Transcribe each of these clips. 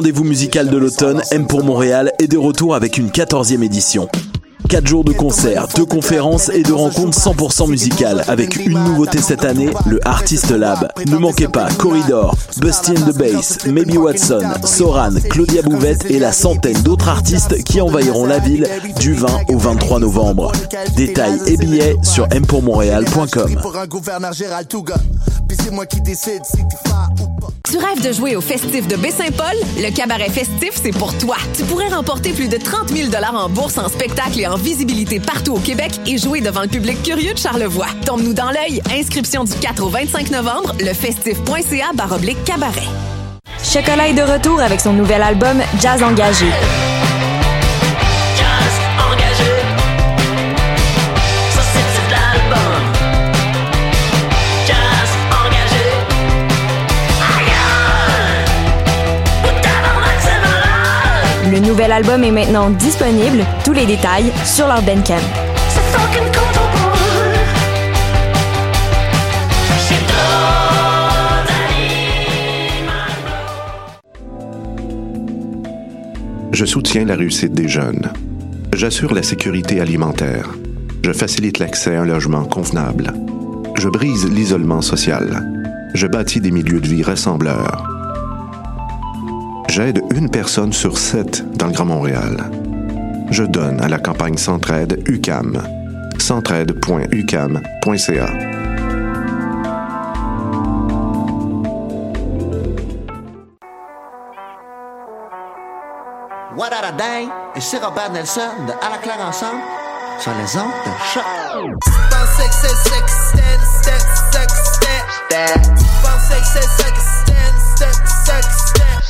Rendez-vous musical de l'automne, M pour Montréal, est de retour avec une 14e édition. 4 jours de concerts, de conférences et de rencontres 100% musicales avec une nouveauté cette année, le Artist Lab. Ne manquez pas Corridor, Busty the Bass, Maybe Watson, Soran, Claudia Bouvette et la centaine d'autres artistes qui envahiront la ville du 20 au 23 novembre. Détails et billets sur mpourmontréal.com. Tu rêves de jouer au festif de Baie-Saint-Paul? Le cabaret festif, c'est pour toi. Tu pourrais remporter plus de 30 000 en bourse, en spectacle et en visibilité partout au Québec et jouer devant le public curieux de Charlevoix. Tombe-nous dans l'œil. Inscription du 4 au 25 novembre, lefestif.ca baroblique cabaret. Chocolat est de retour avec son nouvel album Jazz Engagé. Le nouvel album est maintenant disponible. Tous les détails sur leur Bandcamp. Je soutiens la réussite des jeunes. J'assure la sécurité alimentaire. Je facilite l'accès à un logement convenable. Je brise l'isolement social. Je bâtis des milieux de vie rassembleurs. J'aide une personne sur sept dans le Grand Montréal. Je donne à la campagne Centraide UCAM. centraide.ucam.ca. What a Day Robert Nelson de À la claire ensemble sur les ondes de choc.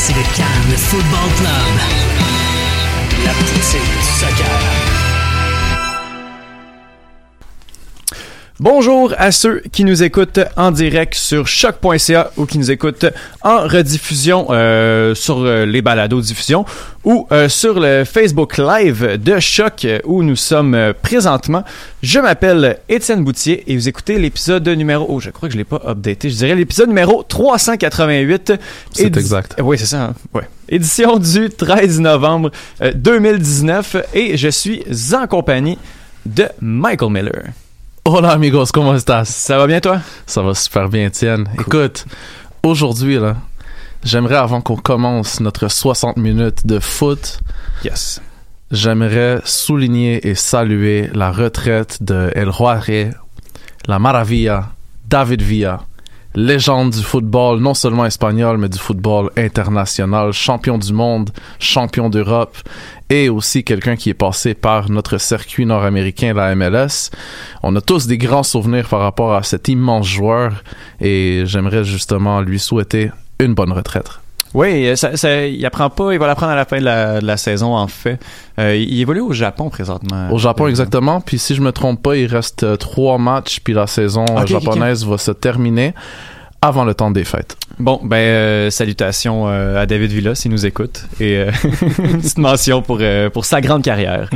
C'est le Cannes Football Club. La poussée du soccer. Bonjour à ceux qui nous écoutent en direct sur choc.ca ou qui nous écoutent en rediffusion euh, sur euh, les balados diffusion ou euh, sur le Facebook Live de Choc où nous sommes présentement. Je m'appelle Étienne Boutier et vous écoutez l'épisode numéro oh je crois que je l'ai pas updaté, je dirais l'épisode numéro 388. C'est Édi- exact. Oui, c'est ça. hein? Ouais. Édition du 13 novembre euh, 2019 et je suis en compagnie de Michael Miller. Hola amigos, comment estás? Ça va bien toi? Ça va super bien, Étienne. Écoute, aujourd'hui, là, j'aimerais, avant qu'on commence notre 60 minutes de foot, Yes. j'aimerais souligner et saluer la retraite de El Juarez, la Maravilla, David Villa, légende du football, non seulement espagnol, mais du football international, champion du monde, champion d'Europe, et aussi quelqu'un qui est passé par notre circuit nord-américain, la MLS. On a tous des grands souvenirs par rapport à cet immense joueur, et j'aimerais justement lui souhaiter une bonne retraite. Oui, euh, ça, ça- il apprend pas, il va l'apprendre à la fin de la, de la saison en fait. Euh, il évolue au Japon présentement. Au Japon, Euh, exactement. Puis si je me trompe pas, il reste trois matchs, puis la saison japonaise va se terminer avant le temps des fêtes. Bon, ben euh, salutations euh, à David Villa s'il nous écoute et une petite mention pour pour sa grande carrière.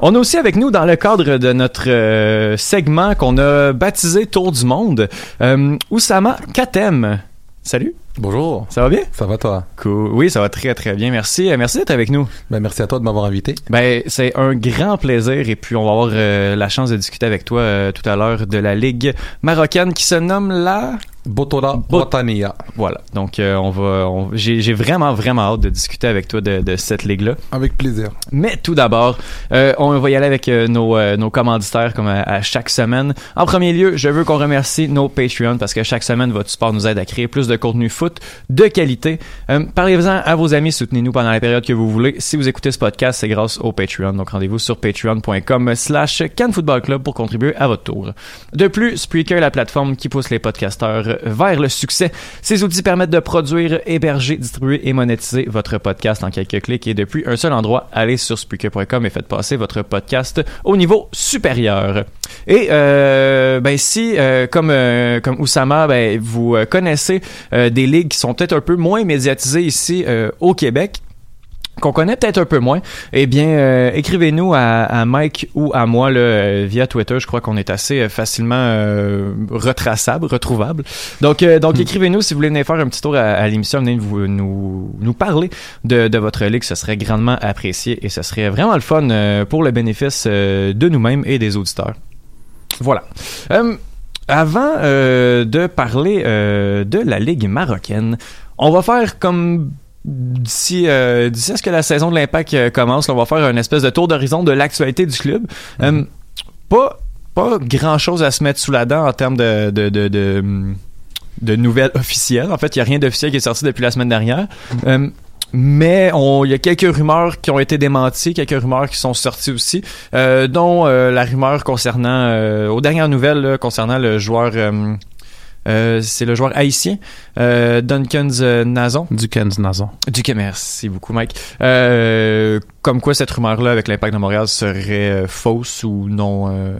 On a aussi avec nous dans le cadre de notre euh, segment qu'on a baptisé Tour du monde, euh, Oussama Katem. Salut, Bonjour, ça va bien? ça va toi? Cool. Oui, ça va très très bien. Merci. Euh, Merci d'être avec nous. Ben, merci à toi de m'avoir invité. Ben, c'est un grand plaisir et puis on va avoir euh, la chance de discuter avec toi euh, tout à l'heure de la ligue marocaine qui se nomme la Botola Botania. voilà. Donc euh, on va on- j'ai j'ai vraiment vraiment hâte de discuter avec toi de, de cette ligue là. Avec plaisir. Mais tout d'abord, euh, on va y aller avec euh, nos, euh, nos commanditaires comme à, à chaque semaine. En premier lieu, je veux qu'on remercie nos Patreons parce que chaque semaine, votre support nous aide à créer plus de contenu foot de qualité. Euh, Parlez-en à vos amis, soutenez-nous pendant la période que vous voulez. Si vous écoutez ce podcast, c'est grâce au Patreon. Donc rendez-vous sur patreon.com slash Club pour contribuer à votre tour. De plus, Spreaker, la plateforme qui pousse les podcasteurs vers le succès. Ces outils permettent de produire, héberger, distribuer et monétiser votre podcast en quelques clics et depuis un seul endroit, allez sur Spreaker.com et faites passer votre podcast au niveau supérieur. Et euh, ben si, euh, comme euh, comme Oussama, ben vous connaissez des ligues qui sont peut-être un peu moins médiatisées ici au Québec qu'on connaît peut-être un peu moins, eh bien, euh, écrivez-nous à, à Mike ou à moi là, euh, via Twitter. Je crois qu'on est assez euh, facilement euh, retraçable, retrouvable. Donc, donc écrivez-nous si vous voulez venir faire un petit tour à, à l'émission, venez vous, nous, nous parler de, de votre ligue. Ce serait grandement apprécié et ce serait vraiment le fun pour le bénéfice de nous-mêmes et des auditeurs. Voilà. Avant de parler de la Ligue marocaine, on va faire comme d'ici euh, d'ici à ce que la saison de l'Impact euh, commence, là, on va faire une espèce de tour d'horizon de l'actualité du club. Euh, pas pas grand chose à se mettre sous la dent en termes de de, de, de, de nouvelles officielles. En fait, il y a rien d'officiel qui est sorti depuis la semaine dernière. Euh, mais il y a quelques rumeurs qui ont été démenties, quelques rumeurs qui sont sorties aussi, dont la rumeur concernant, aux dernières nouvelles, là, concernant le joueur, euh, c'est le joueur haïtien, euh, Duncan euh, Nazon. Du Kenz Nazon. Du merci beaucoup, Mike. Euh, comme quoi cette rumeur-là avec l'impact de Montréal serait fausse ou non, euh,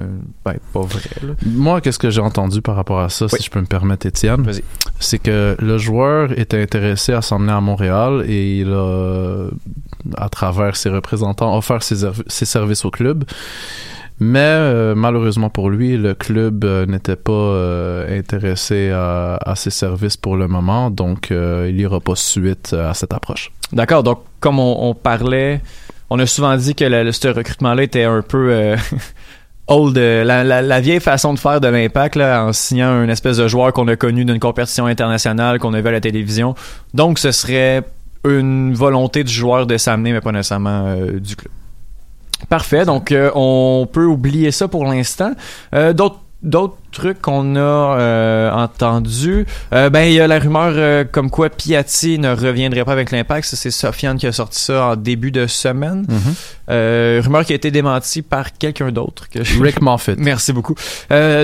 ben, pas vraie. là. Moi, qu'est-ce que j'ai entendu par rapport à ça, Oui. si je peux me permettre, Étienne? Vas-y. C'est que le joueur était intéressé à s'emmener à Montréal et il a, à travers ses représentants, offert ses services au club. Mais euh, malheureusement pour lui, le club euh, n'était pas euh, intéressé à, ses services pour le moment, donc il n'y aura pas suite à cette approche. D'accord, donc comme on, parlait, on a souvent dit que ce recrutement-là était un peu old, la, vieille façon de faire de l'impact en signant une espèce de joueur qu'on a connu d'une compétition internationale, qu'on a vu à la télévision. Donc ce serait une volonté du joueur de s'amener, mais pas nécessairement du club. Parfait, donc euh, on peut oublier ça pour l'instant. Euh, D'autres d'autres trucs qu'on a euh, entendus, euh, ben il y a la rumeur euh, comme quoi Piatti ne reviendrait pas avec l'impact. C'est Sofiane qui a sorti ça en début de semaine. Euh, rumeur qui a été démentie par quelqu'un d'autre. Que je- Rick Moffitt. Merci beaucoup.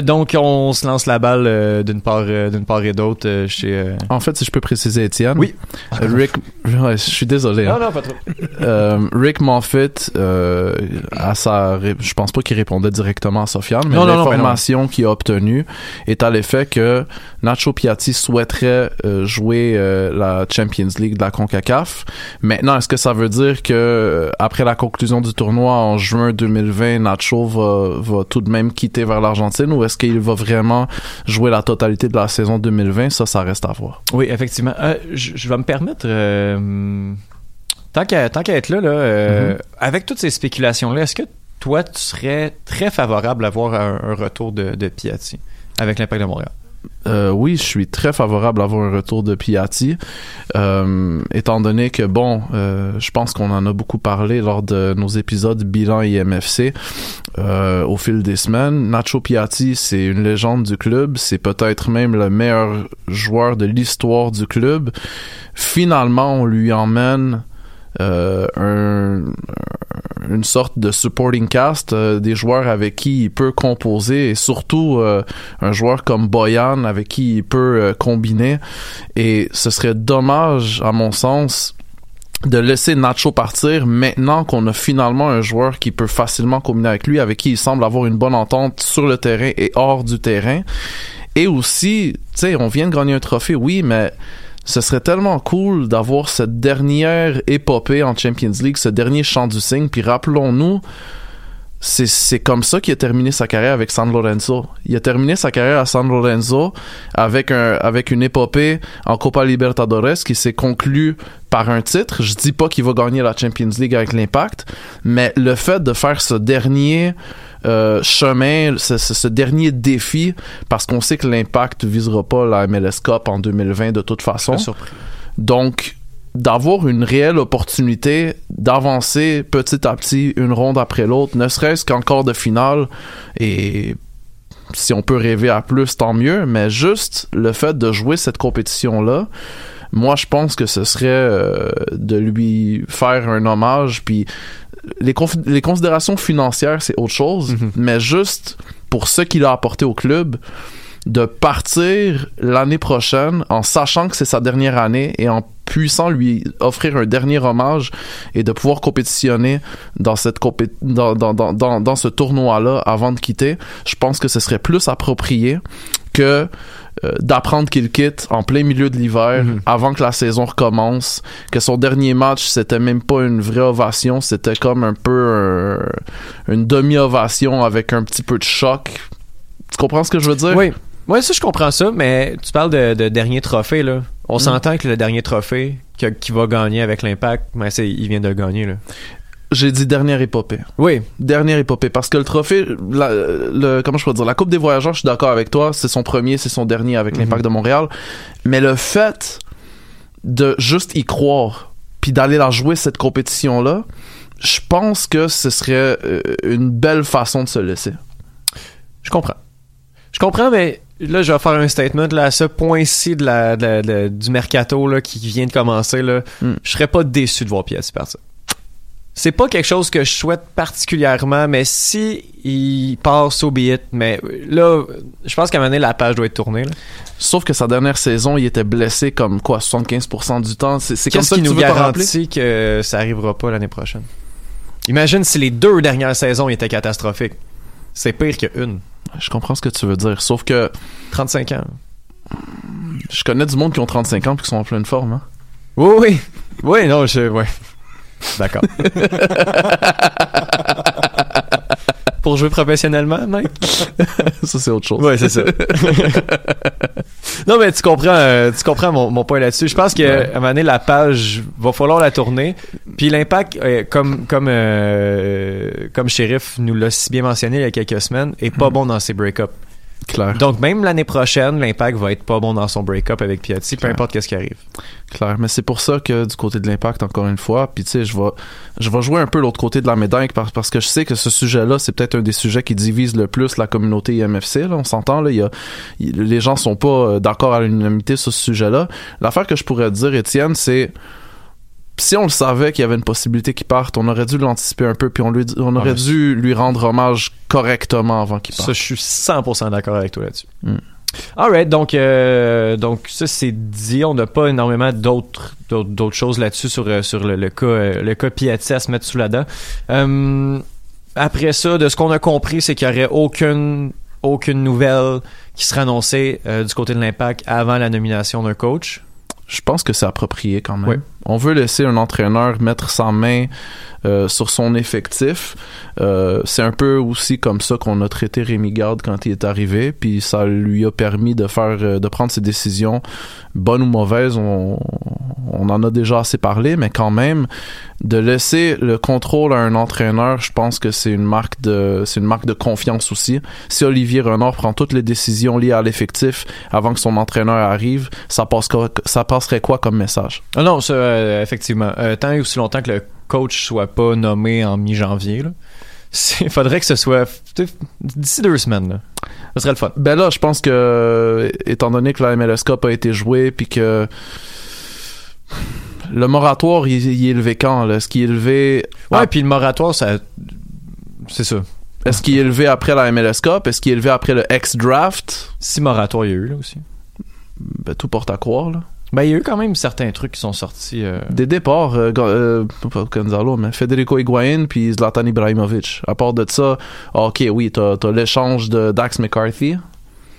Donc on se lance la balle d'une part d'une part et d'autre chez. En fait, si je peux préciser, Étienne. Oui. Rick, ouais, je suis désolé. hein. Non non pas trop. Rick Moffitt, à sa, je pense pas qu'il répondait directement à Sofiane, mais l'information qu'il a obtenue est à l'effet que Nacho Piatti souhaiterait euh, jouer euh, la Champions League de la CONCACAF. Maintenant, est-ce que ça veut dire que euh, après la conclusion du tournoi en juin 2020, Nacho va, va tout de même quitter vers l'Argentine ou est-ce qu'il va vraiment jouer la totalité de la saison 2020 Ça, ça reste à voir. Oui, effectivement. Euh, je vais me permettre, tant qu'à tant qu'à être là, là euh, avec toutes ces spéculations-là, est-ce que toi, tu serais très favorable à voir un, retour de, de Piatti avec l'Impact de Montréal? Euh, oui, je suis très favorable à avoir un retour de Piatti, euh, étant donné que bon, euh, je pense qu'on en a beaucoup parlé lors de nos épisodes bilan IMFC euh, au fil des semaines. Nacho Piatti, c'est une légende du club, c'est peut-être même le meilleur joueur de l'histoire du club. Finalement, on lui emmène euh, un, une sorte de supporting cast, euh, des joueurs avec qui il peut composer et surtout euh, un joueur comme Boyan avec qui il peut combiner. Et ce serait dommage, à mon sens, de laisser Nacho partir maintenant qu'on a finalement un joueur qui peut facilement combiner avec lui, avec qui il semble avoir une bonne entente sur le terrain et hors du terrain. Et aussi, tu sais, on vient de gagner un trophée, oui, mais ce serait tellement cool d'avoir cette dernière épopée en Champions League, ce dernier chant du cygne. Puis rappelons-nous, c'est, c'est comme ça qu'il a terminé sa carrière avec San Lorenzo. Il a terminé sa carrière à San Lorenzo avec un avec une épopée en Copa Libertadores qui s'est conclue par un titre. Je dis pas qu'il va gagner la Champions League avec l'Impact, mais le fait de faire ce dernier euh, chemin, ce, ce- ce dernier défi, parce qu'on sait que l'Impact visera pas la MLS Cup en 2020 de toute façon. Donc, d'avoir une réelle opportunité d'avancer petit à petit, une ronde après l'autre, ne serait-ce qu'en quart de finale, et si on peut rêver à plus, tant mieux, mais juste le fait de jouer cette compétition-là, moi, je pense que ce serait euh, de lui faire un hommage, puis les, considérations financières, c'est autre chose, mais juste pour ce qu'il a apporté au club, de partir l'année prochaine en sachant que c'est sa dernière année et en puissant lui offrir un dernier hommage et de pouvoir compétitionner dans cette compé- dans, dans, dans, dans, dans ce tournoi-là avant de quitter, je pense que ce serait plus approprié que euh, d'apprendre qu'il quitte en plein milieu de l'hiver avant que la saison recommence que son dernier match c'était même pas une vraie ovation c'était comme un peu une demi-ovation avec un petit peu de choc. Tu comprends ce que je veux dire? Oui. Ouais, ça, je comprends ça, mais tu parles de, de dernier trophée, là. On s'entend que le dernier trophée qui va gagner avec l'impact, mais c'est, il vient de le gagner, là. j'ai dit dernière épopée Oui. dernière épopée parce que le trophée la, le comment je peux dire la coupe des voyageurs je suis d'accord avec toi c'est son premier c'est son dernier avec l'impact de Montréal mais le fait de juste y croire puis d'aller la jouer cette compétition là je pense que ce serait euh, une belle façon de se laisser Je comprends. Je comprends, mais là, je vais faire un statement. Là, à ce point-ci de la, de la- de la- du mercato là, qui vient de commencer, là, Mm. je serais pas déçu de voir Piatti partir. C'est pas quelque chose que je souhaite particulièrement, mais si il passe au billet, mais là, je pense qu'à un moment donné, la page doit être tournée. là. sauf que sa dernière saison il était blessé comme quoi 75% du temps c'est c'est comme Qu'est-ce ça qui que tu nous veux garantit que ça arrivera pas l'année prochaine? Imagine si les deux dernières saisons étaient catastrophiques. C'est pire qu'une. Je comprends ce que tu veux dire sauf que 35 ans. je connais du monde qui ont 35 ans puis qui sont en pleine forme hein. Oui, oui. Oui, non, je. Ouais. D'accord. Pour jouer professionnellement, mec? ça c'est autre chose Ouais, c'est ça. non, mais tu comprends, euh, tu comprends mon, mon point là-dessus. Je pense que Ouais. un moment donné, la page va falloir la tourner. Puis l'impact, euh, comme comme euh, comme shérif nous l'a si bien mentionné il y a quelques semaines, est pas bon dans ses break-ups. Clair Donc même l'année prochaine, l'impact va être pas bon dans son break-up avec Piatti, peu importe qu'est-ce qui arrive. Clair, mais c'est pour ça que du côté de l'impact, encore une fois, puis tu sais, je vais, je vais jouer un peu l'autre côté de la médaille parce, parce que je sais que ce sujet-là, c'est peut-être un des sujets qui divise le plus la communauté IMFC. Là, on s'entend, là, y a, les gens sont pas euh, d'accord à l'unanimité sur ce sujet-là. L'affaire que je pourrais dire, Étienne, c'est si on le savait qu'il y avait une possibilité qu'il parte, on aurait dû l'anticiper un peu, puis on, lui, on aurait mais dû lui rendre hommage correctement avant qu'il parte. Ça, je suis 100% d'accord avec toi là-dessus. Mm. Alright, donc, euh, donc ça c'est dit. On n'a pas énormément d'autres, d'autres, choses là-dessus sur, euh, sur le, le cas, euh, le cas Piatti à se mettre sous la dent. Euh, après ça, de ce qu'on a compris, c'est qu'il n'y aurait aucune, aucune nouvelle qui serait annoncée euh, du côté de l'impact avant la nomination d'un coach. Je pense que c'est approprié quand même. Oui. On veut laisser un entraîneur mettre sa main euh, sur son effectif. Euh, c'est un peu aussi comme ça qu'on a traité Rémi Garde quand il est arrivé, puis ça lui a permis de faire, euh, de prendre ses décisions, bonnes ou mauvaises. On, on en a déjà assez parlé, mais quand même, de laisser le contrôle à un entraîneur, je pense que c'est une marque de, c'est une marque de confiance aussi. Si Olivier Renard prend toutes les décisions liées à l'effectif avant que son entraîneur arrive, ça passe quoi- ça passerait quoi comme message? Ah non, ça, euh, effectivement. Euh, tant et aussi longtemps que le coach soit pas nommé en mi-janvier, il faudrait que ce soit d'ici deux semaines. Là. Ce serait le fun. Ben là, je pense que, étant donné que la MLS Cup a été jouée, puis que le moratoire, il, il est élevé quand? là? Est-ce qu'il est élevé... Ouais, Ah. puis le moratoire, ça. C'est ça. Est-ce qu'il est élevé après la MLS Cup? Est-ce qu'il est élevé après le X-Draft? Si moratoire il y a eu, là aussi. Ben, tout porte à croire, là. Ben, il y a eu quand même certains trucs qui sont sortis. euh, Des départs, euh, euh, pas Gonzalo, mais Federico Higuain puis Zlatan Ibrahimovic. À part de ça, ok, oui, t'as t'as l'échange de Dax McCarthy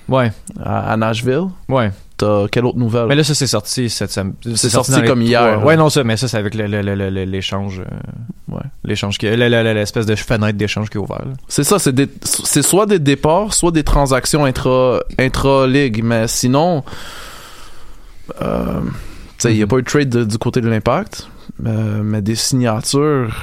Ouais, à, à Nashville. ouais. T'as quelle autre nouvelle? Mais là, ça, c'est sorti cette semaine. C'est sorti comme hier, trois-. Ouais, non, ça, mais ça, c'est avec l'échange. euh, Ouais. L'échange qui. le- le- le- L'espèce de fenêtre d'échange qui est ouvert. là. C'est ça, c'est des- soit des départs, soit des transactions intra intra ligue, mais sinon, euh, il n'y a pas eu de trade de- du côté de l'impact, euh, mais des signatures.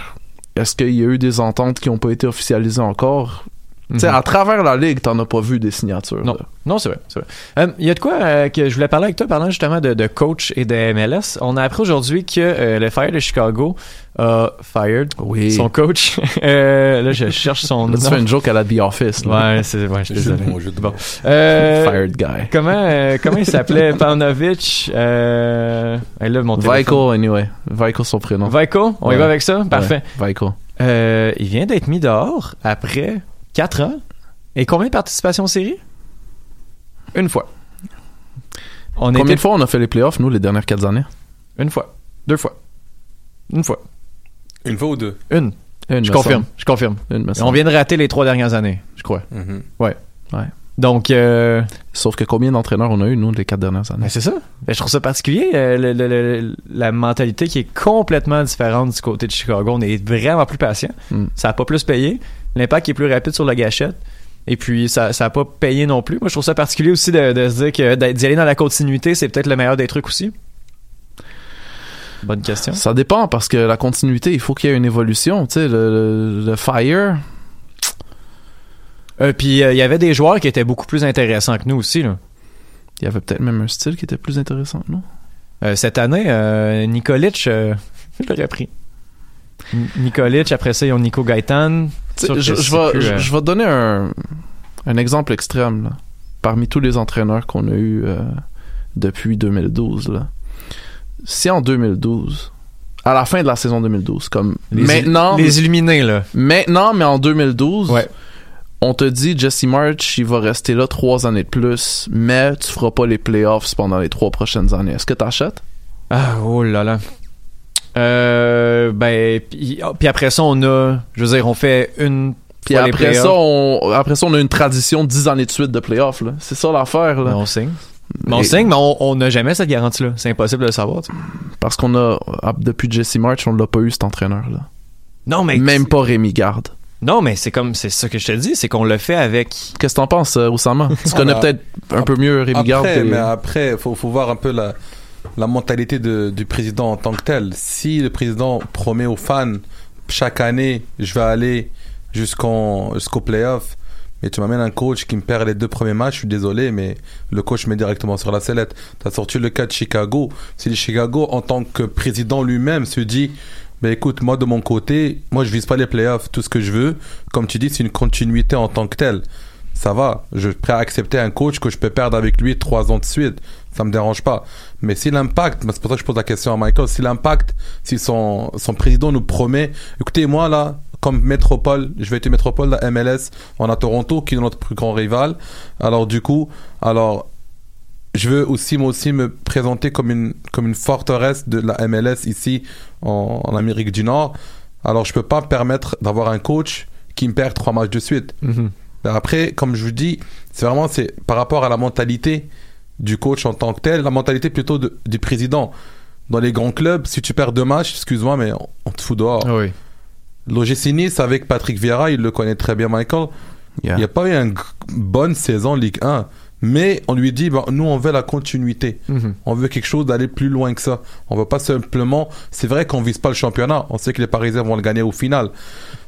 Est-ce qu'il y a eu des ententes qui n'ont pas été officialisées encore? Tu Mhm. à travers la ligue, t'en as pas vu des signatures. Non. là. Non, c'est vrai. c'est vrai. Euh, Il y a de quoi euh, que je voulais parler avec toi, parlant justement de, de coach et de MLS. On a appris aujourd'hui que euh, le Fire de Chicago a fired Oui. son coach. Euh, là, je cherche son Là, tu nom. fais une joke à la The Office. là. Ouais, c'est ouais, je suis désolé. mots, jeu de Bon. mots. Euh, Fired guy. Comment, euh, comment il s'appelait? Paunovic euh... hey, là, mon. Vico, anyway. Vico, son prénom. Vico, on y va avec ça? Parfait. Ouais, Vico. Euh, il vient d'être mis dehors après 4 ans. Et combien de participations en série? Une fois. On Combien était de fois on a fait les playoffs, nous, les dernières quatre années? Une fois. Deux fois. Une fois. Une fois ou deux? Une. Une, Je me confirme. Je confirme. Une, On vient de rater les trois dernières années, je crois. Mhm. Ouais. Ouais. Donc, euh, Sauf que combien d'entraîneurs on a eu, nous, les quatre dernières années? ben c'est ça. Ben, je trouve ça particulier, euh, le- le- le- la mentalité qui est complètement différente du côté de Chicago. On est vraiment plus patient. Mm. Ça a pas plus payé. L'impact est plus rapide sur la gâchette. Et puis, ça ça a pas payé non plus. Moi, je trouve ça particulier aussi de, de se dire que d'y aller dans la continuité, c'est peut-être le meilleur des trucs aussi. Bonne question. Ça dépend parce que la continuité, il faut qu'il y ait une évolution. Tu sais, le, le- le Fire, Euh, puis, euh, il y avait des joueurs qui étaient beaucoup plus intéressants que nous aussi. Là. il y avait peut-être même un style qui était plus intéressant que nous. Euh, cette année, euh, Nikolic, je l'aurais pris. N- Nikolic, après ça, ils ont Nico Gaetan. Je, je vais, plus, je, euh, je vais donner un, un exemple extrême. là. Parmi tous les entraîneurs qu'on a eu euh, depuis 2012, là. si en 2012, à la fin de la saison 2012, comme les, maintenant, Les illuminés, là. maintenant, mais en 2012, Ouais. on te dit Jesse March, il va rester là trois années de plus, mais tu feras pas les playoffs pendant les trois prochaines années. Est-ce que t'achètes? Ah, oh là là. Euh, ben, puis oh, puis après ça, on a, je veux dire, on fait une. Puis après ça, on, après ça, on a une tradition de 10 années de suite de playoffs. C'est ça l'affaire. là. ben, on signe. Ben, on signe, mais on n'a jamais cette garantie-là. C'est impossible de le savoir. Parce qu'on a, ah, depuis Jesse March, on l'a pas eu cet entraîneur-là. Non, mais. Même pas Rémi Garde. Non, mais c'est comme, c'est ça que je te dis, c'est qu'on le fait avec. Qu'est-ce que t'en penses, euh, Oussama? Tu connais peut-être un peu mieux Rémi Garde. Mais après, faut, faut voir un peu la, la mentalité du président en tant que tel. Si le président promet aux fans chaque année, je vais aller jusqu'en jusqu'au playoff, et tu m'amènes un coach qui me perd les deux premiers matchs, je suis désolé, mais le coach met directement sur la sellette. Tu as sorti le cas de Chicago. Si Chicago, en tant que président lui-même, se dit ben écoute, moi de mon côté, moi je vise pas les playoffs, tout ce que je veux, comme tu dis, c'est une continuité en tant que telle. Ça va, je suis prêt à accepter un coach que je peux perdre avec lui trois ans de suite, ça me dérange pas. Mais si l'impact, c'est pour ça que je pose la question à Michael, si l'impact, si son, son président nous promet, écoutez, moi là, comme métropole, je vais être une métropole de la MLS, on a Toronto qui est notre plus grand rival. Alors du coup, alors je veux aussi moi aussi me présenter comme une comme une forteresse de la MLS ici en, en Amérique du Nord. Alors je peux pas me permettre d'avoir un coach qui me perd trois matchs de suite. Mhm. Ben Après, comme je vous dis, c'est vraiment c'est par rapport à la mentalité du coach en tant que tel, la mentalité plutôt de- du président. Dans les grands clubs, si tu perds deux matchs, excuse-moi, mais on, on te fout dehors. Oui. L'OGC Nice avec Patrick Vieira, il le connaît très bien, Michael. Yeah. Il n'y a pas eu une bonne saison Ligue 1. Mais on lui dit, ben, nous, on veut la continuité. Mhm. On veut quelque chose d'aller plus loin que ça. On veut pas simplement. C'est vrai qu'on vise pas le championnat. On sait que les Parisiens vont le gagner au final.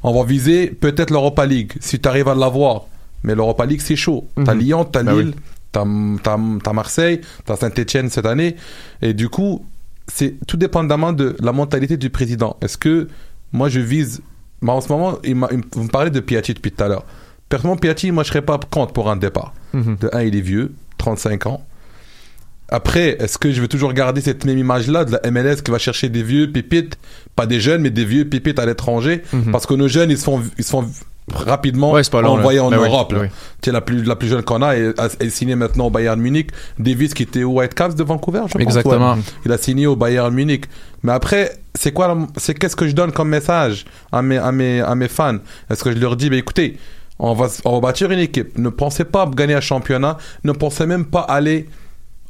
On va viser peut-être l'Europa League si tu arrives à l'avoir. Mais l'Europa League, c'est chaud. T'as Mhm. Lyon, t'as Ben Lille, t'as t'as- Marseille, t'as Saint-Etienne cette année. Et du coup, c'est tout dépendamment de la mentalité du président. Est-ce que moi, je vise. Moi, en ce moment, il il vous me parlez de Piatti depuis tout à l'heure. Personnellement, Piatti, moi, je serais pas contre pour un départ. Mhm. De un, il est vieux, 35 ans. Après, est-ce que je vais toujours garder cette même image-là de la MLS qui va chercher des vieux pépites, pas des jeunes, mais des vieux pépites à l'étranger Mhm. Parce que nos jeunes, ils se font, ils se font rapidement Ouais, c'est pas long, là. envoyer en Europe. oui. La plus, la plus jeune qu'on a est, est signée maintenant au Bayern Munich. Davis qui était au Whitecaps de Vancouver, je pense. Exactement. ouais. Il a signé au Bayern Munich. Mais après, c'est quoi, c'est qu'est-ce que je donne comme message à mes, à mes, à mes fans? Est-ce que je leur dis, ben écoutez, on va, on va bâtir une équipe. Ne pensez pas gagner un championnat. Ne pensez même pas aller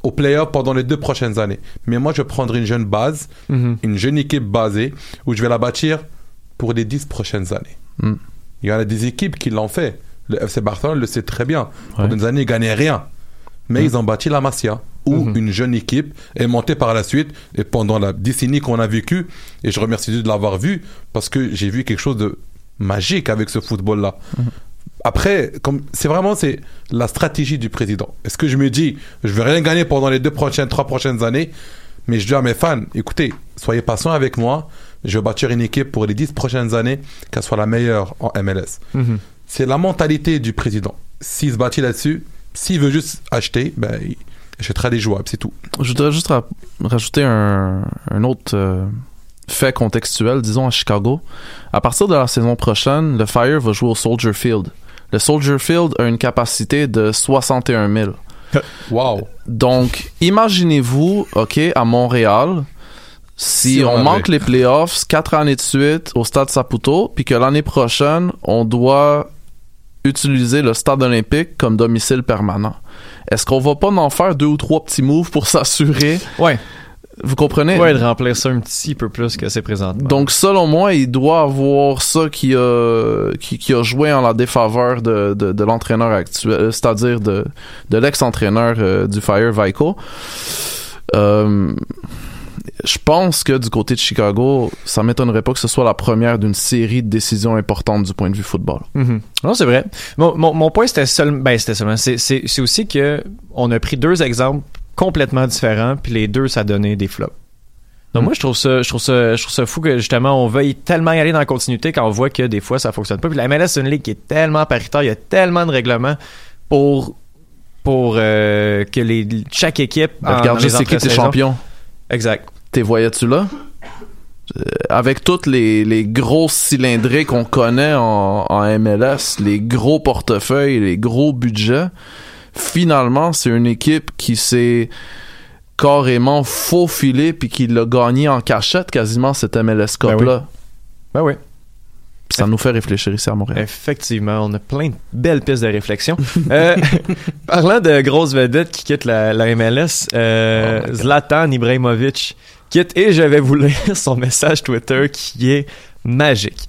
au playoff pendant les deux prochaines années. Mais moi, je prendrai une jeune base, Mhm. une jeune équipe basée, où je vais la bâtir pour les dix prochaines années. Mm. Il y en a des équipes qui l'ont fait. Le FC Barcelone le sait très bien. Ouais. Pendant des années, ils gagnaient rien. Mais Mm. ils ont bâti la Masia, où Mhm. une jeune équipe est montée par la suite. Et pendant la décennie qu'on a vécue, et je remercie Dieu de l'avoir vu, parce que j'ai vu quelque chose de magique avec ce football-là. Mhm. Après, comme c'est vraiment c'est la stratégie du président. Est-ce que je me dis, je vais rien gagner pendant les deux prochaines, trois prochaines années, mais je dis à mes fans, écoutez, soyez patients avec moi. Je vais bâtir une équipe pour les dix prochaines années, qu'elle soit la meilleure en MLS. Mhm. C'est la mentalité du président. S'il se bâtit là-dessus, s'il veut juste acheter, ben, il achètera des jouables, c'est tout. Je voudrais juste ra- rajouter un, un autre euh, fait contextuel, disons à Chicago. À partir de la saison prochaine, le Fire va jouer au Soldier Field. Le Soldier Field a une capacité de 61 000. Wow. Donc, imaginez-vous, OK, à Montréal, si, Si on manque les playoffs quatre années de suite au stade Saputo, puis que l'année prochaine, on doit utiliser le stade olympique comme domicile permanent. Est-ce qu'on va pas en faire deux ou trois petits moves pour s'assurer? Ouais. Vous comprenez? Ouais, de remplir ça un petit peu plus que c'est présentement. Donc, selon moi, il doit avoir ça qui a, qui, qui a joué en la défaveur de, de, de l'entraîneur actuel, c'est-à-dire de, de l'ex-entraîneur euh, du Fire, Vico. Euh, je pense que du côté de Chicago, ça m'étonnerait pas que ce soit la première d'une série de décisions importantes du point de vue football. Mhm. Non, c'est vrai. Mon, mon, mon point, c'était seul, ben, c'était seulement, c'est, aussi que on a pris deux exemples complètement différents, puis les deux, ça donnait des flops. Donc moi, je trouve ça, je trouve ça, je trouve ça fou que justement, on veuille tellement y aller dans la continuité quand on voit que des fois, ça fonctionne pas. Puis la MLS, c'est une ligue qui est tellement paritaire, il y a tellement de règlements pour pour euh, que les chaque équipe en- c'est qui tes entre-saisons- champions? Exact. T'es voyais-tu là? Euh, avec toutes les, les grosses cylindrées qu'on connaît en, en MLS, les gros portefeuilles, les gros budgets, finalement, c'est une équipe qui s'est carrément faufilée puis qui l'a gagné en cachette quasiment cette MLS Cup-là. Ben oui. Ça nous fait réfléchir ici à Montréal. Effectivement, on a plein de belles pistes de réflexion. Euh, parlant de grosses vedettes qui quittent la, la MLS, euh, Zlatan Ibrahimovic et je vais vous lire son message Twitter qui est magique.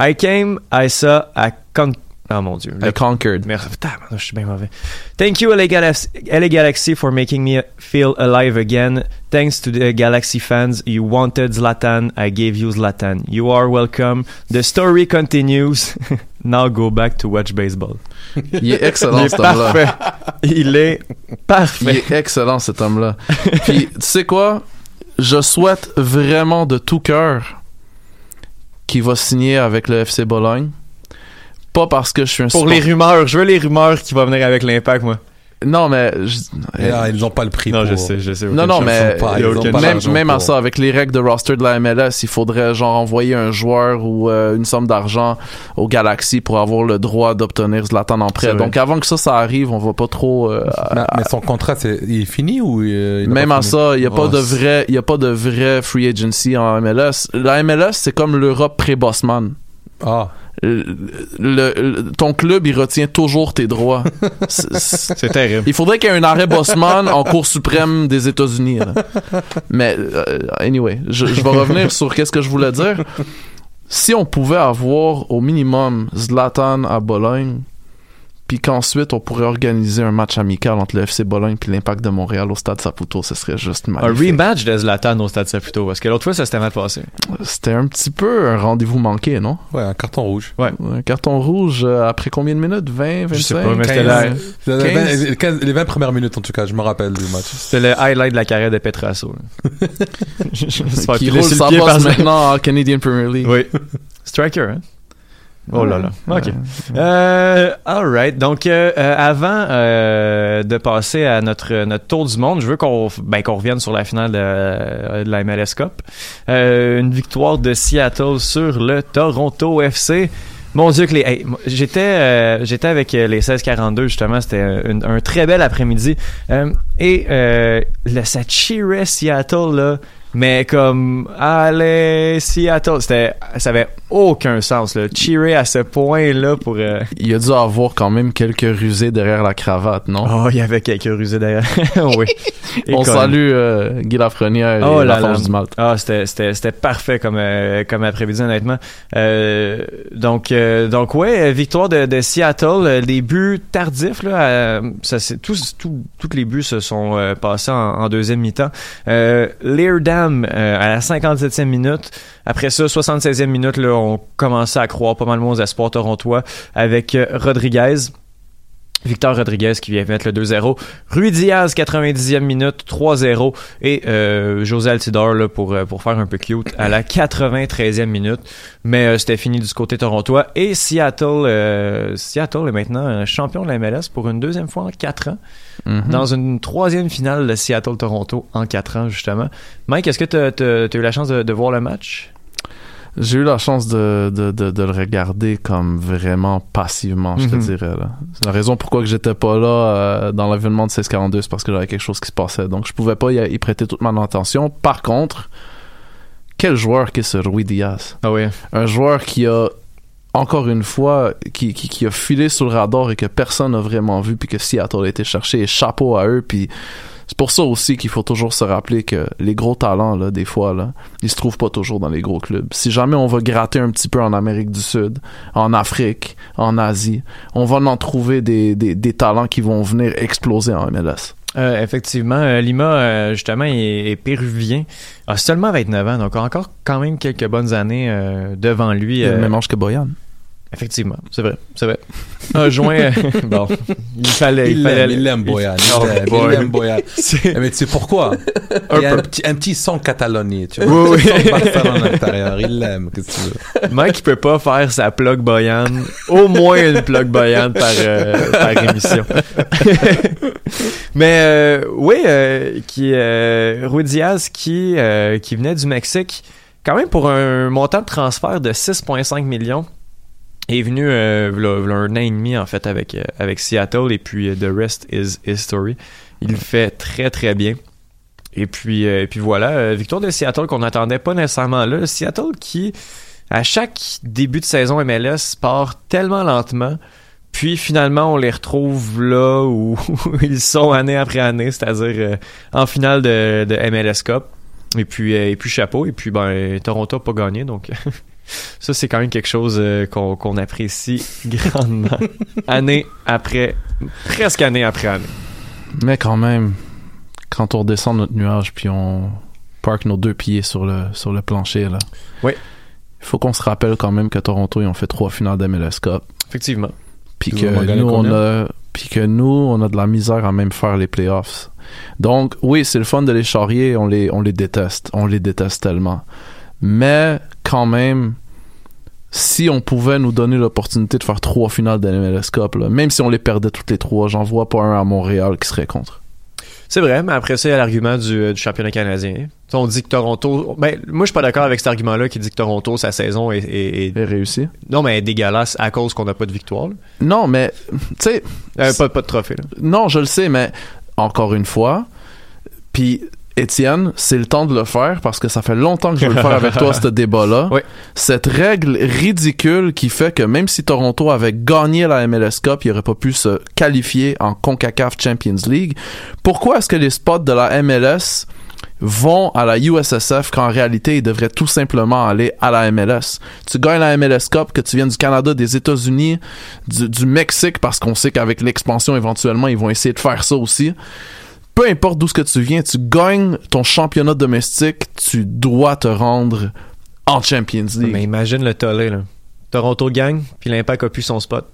I came, I saw, I con... Oh mon dieu. I conquered. Merci. Putain, je suis bien mauvais. Thank you, LA Galaxy, LA Galaxy, for making me feel alive again. Thanks to the Galaxy fans. You wanted Zlatan. I gave you Zlatan. You are welcome. The story continues. Now go back to watch baseball. Il est excellent, Il est cet homme-là. parfait. Il est Il parfait. est excellent, cet homme-là. Puis, tu sais quoi? Je souhaite vraiment de tout cœur qu'il va signer avec le FC Bologne. Pas parce que je suis un Pour les rumeurs, je veux les rumeurs qui vont venir avec l'impact, moi. Non, mais... je- là, ils n'ont pas le prix Non, pour... je sais, je sais. Non, non, mais pas- même, même ça, avec les règles de roster de la MLS, il faudrait genre envoyer un joueur ou euh, une somme d'argent au Galaxy pour avoir le droit d'obtenir Zlatan en prêt. Donc avant que ça, ça arrive, on va pas trop... euh, Mais, mais son contrat, c'est, il est fini ou euh, il Même fini? ça, il n'y a pas Oh, de vrai, il y a pas de vrai free agency en MLS. La MLS, c'est comme l'Europe pré-Bossman. Ah, Le- le- le- ton club, il retient toujours tes droits. C'est- terrible. il faudrait qu'il y ait un arrêt Bossman en Cour suprême des États-Unis. Mais, euh, anyway, je, je vais revenir sur qu'est-ce que je voulais dire. Si on pouvait avoir au minimum Zlatan à Bologne, puis qu'ensuite on pourrait organiser un match amical entre le FC Bologne puis l'Impact de Montréal au Stade Saputo, ce serait juste Un magnifique. rematch de Zlatan au Stade Saputo, parce que l'autre fois, ça s'était mal passé. C'était un petit peu un rendez-vous manqué, non? ouais, un carton rouge. Un carton rouge euh, après combien de minutes? 20, 25? Je sais pas, mais c'était 15. la- Les 20, 15. les 15 les 20 premières minutes, en tout cas, je me rappelle du match. C'était le highlight de la carrière de Petrasso. qui roule sur le sa pied bosse maintenant en Canadian Premier League. Oui. Striker, hein? Oh là là. OK. Euh, all right. Donc, euh, euh, avant euh, de passer à notre, notre tour du monde, je veux qu'on ben, qu'on revienne sur la finale de, de la MLS Cup. Euh, une victoire de Seattle sur le Toronto FC. Mon Dieu, que les, hey, j'étais euh, j'étais avec euh, les 1642 justement, c'était un, un très bel après-midi Euh, et euh, là, ça cheerait Seattle là, mais comme allez Seattle, c'était ça avait aucun sens là, cheerer à ce point là pour euh, Il a dû avoir quand même quelques rusés derrière la cravate, non? Oh, il y avait quelques rusés derrière. oui. Et On comme- salue euh, Guy Lafrenière Oh et là la. Force du Malte. Ah, c'était c'était c'était parfait comme euh, comme après-midi honnêtement. Euh, donc euh, donc ouais, victoire de, de Seattle, les buts tardifs là, ça c'est tous tous les buts se sont passés en, en deuxième mi-temps. Euh, Euh, à la 57e minute. Après ça, 76e minute on commençait à croire pas mal moins aux espoirs torontois avec euh, Rodriguez. Victor Rodriguez qui vient mettre le 2-0. Rui Diaz, 90e minute, 3-0. Et euh, José Altidore là, pour, faire un peu cute à la 93e minute. Mais euh, c'était fini du côté torontois. Et Seattle, Seattle est maintenant champion de la MLS pour une deuxième fois en 4 ans. Mhm. Dans une troisième finale de Seattle-Toronto en 4 ans, justement. Mike, est-ce que tu as, eu la chance de, de voir le match? J'ai eu la chance de, de, de, de le regarder comme vraiment passivement, je te Mhm. dirais. Là. C'est la raison pourquoi que j'étais pas là euh, dans l'événement de 1642, c'est parce que j'avais quelque chose qui se passait. Donc, je pouvais pas y, y prêter toute mon attention. Par contre, quel joueur qu'est ce Rui Diaz? Ah oui. Un joueur qui a, encore une fois, qui, qui, qui a filé sous le radar et que personne n'a vraiment vu, puis que Seattle a été chercher. Et chapeau à eux, puis c'est pour ça aussi qu'il faut toujours se rappeler que les gros talents, là, des fois, là, ils se trouvent pas toujours dans les gros clubs. Si jamais on va gratter un petit peu en Amérique du Sud, en Afrique, en Asie, on va en trouver des, des, des talents qui vont venir exploser en MLS. Euh, effectivement, euh, Lima, euh, justement, est, est péruvien. A seulement 29 ans, donc a encore quand même quelques bonnes années euh, devant lui. Il a le même âge que Boyan. Effectivement, c'est vrai, c'est vrai. Un joint, euh, bon, il fallait, il, Il fallait. l'aime, il l'aime Boyan. Oh, Il l'aime, Boyan. Mais tu sais pourquoi? Un Il y a un peu. petit, un petit son Catalogne, tu vois. Oui, oui. Un son Barcelone à l'intérieur. Il l'aime, qu'est-ce que tu veux. Mike, il peut pas faire sa plug Boyan, au moins une plug Boyan par, euh, par émission. Mais euh, oui, euh, qui euh, Rui Diaz qui euh, qui venait du Mexique, quand même pour un montant de transfert de 6,5 millions, est venu euh, v'là- v'là un an et demi en fait avec euh, avec Seattle et puis euh, the rest is history. Il fait très très bien. Et puis, et puis voilà, victoire de Seattle qu'on n'attendait pas nécessairement là. Seattle qui, à chaque début de saison MLS, part tellement lentement. Puis finalement, on les retrouve là où, ils sont année après année, c'est-à-dire en finale de, de MLS Cup. Et puis, et puis chapeau. Et puis, ben, Toronto n'a pas gagné. Donc, ça, c'est quand même quelque chose euh, qu'on apprécie grandement. année après, presque année après année. Mais quand même, quand on redescend notre nuage puis on parque nos deux pieds sur le, sur le plancher, là. Oui. Il faut qu'on se rappelle quand même que Toronto, ils ont fait trois finales d'MLS Cup. Effectivement. Puis que nous, on a, puis que nous, on a de la misère à même faire les playoffs. Donc, oui, c'est le fun de les charrier, on les, on les déteste. On les déteste tellement. Mais, quand même, si on pouvait nous donner l'opportunité de faire trois finales de MLS Cup, là, même si on les perdait toutes les trois, j'en vois pas un à Montréal qui serait contre. C'est vrai, mais après ça, il y a l'argument du, euh, du championnat canadien. On dit que Toronto. Ben, moi, je suis pas d'accord avec cet argument-là qui dit que Toronto, sa saison est, est- est- Et réussi. non, mais est dégueulasse à cause qu'on n'a pas de victoire. là. Non, mais, tu sais, Euh, pas, pas de trophée. Là. Non, je le sais, mais encore une fois, puis Étienne, c'est le temps de le faire parce que ça fait longtemps que je veux le faire avec toi, ce débat-là. Oui. Cette règle ridicule qui fait que même si Toronto avait gagné la MLS Cup, il n'aurait pas pu se qualifier en CONCACAF Champions League. Pourquoi est-ce que les spots de la MLS vont à la USSF quand en réalité ils devraient tout simplement aller à la MLS. Tu gagnes la MLS Cup, que tu viennes du Canada, des États-Unis, du, du Mexique, parce qu'on sait qu'avec l'expansion éventuellement ils vont essayer de faire ça aussi. Peu importe d'où ce que tu viens, tu gagnes ton championnat domestique, tu dois te rendre en Champions League. Mais imagine le tollé. Là. Toronto gagne, puis l'Impact a pu son spot.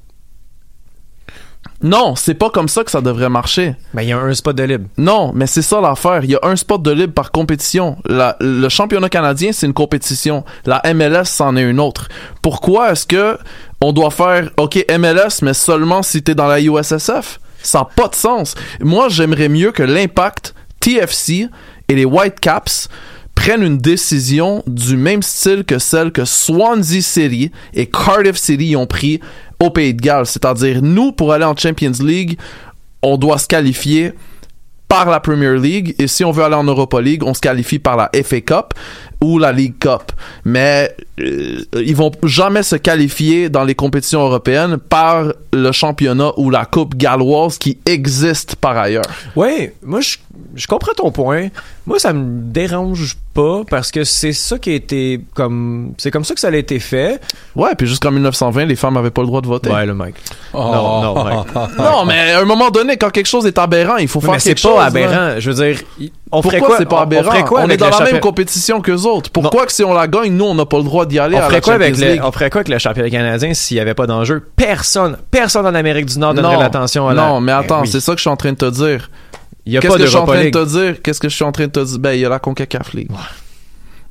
Non, c'est pas comme ça que ça devrait marcher. Ben, il y a un spot de libre. Non, mais c'est ça l'affaire. Il y a un spot de libre par compétition. La- le championnat canadien, c'est une compétition. La MLS, c'en est une autre. Pourquoi est-ce que on doit faire, OK, MLS, mais seulement si t'es dans la USSF? Ça n'a pas de sens. Moi, j'aimerais mieux que l'Impact, TFC et les Whitecaps prennent une décision du même style que celle que Swansea City et Cardiff City ont pris au Pays de Galles. C'est-à-dire, nous, pour aller en Champions League, on doit se qualifier par la Premier League et si on veut aller en Europa League, on se qualifie par la FA Cup ou la League Cup. Mais euh, ils vont jamais se qualifier dans les compétitions européennes par le championnat ou la Coupe galloise qui existe par ailleurs. Oui, moi, je, je comprends ton point. Moi, ça me dérange pas parce que c'est ça qui a été comme. C'est comme ça que ça a été fait. Ouais, puis jusqu'en 1920, les femmes avaient pas le droit de voter. Ouais, le mec. Oh. Non, non. Non, mais à un moment donné, quand quelque chose est aberrant, il faut faire mais c'est quelque chose. pas là. aberrant. Je veux dire, on ferait Pourquoi quoi? c'est pas on- aberrant? On, ferait quoi On est dans la même compétition autres. Pourquoi que si on la gagne, nous, on n'a pas le droit d'y aller on à la quoi avec le, on ferait quoi avec le championnat canadien s'il n'y avait pas d'enjeu? Personne, personne en Amérique du Nord donnerait l'attention à la... non, mais attends, oui. c'est ça que je suis en train de te dire. Il y a Qu'est-ce pas que je suis en train de te dire? Qu'est-ce que je suis en train de te dire? Ben, il y a la CONCACAF League.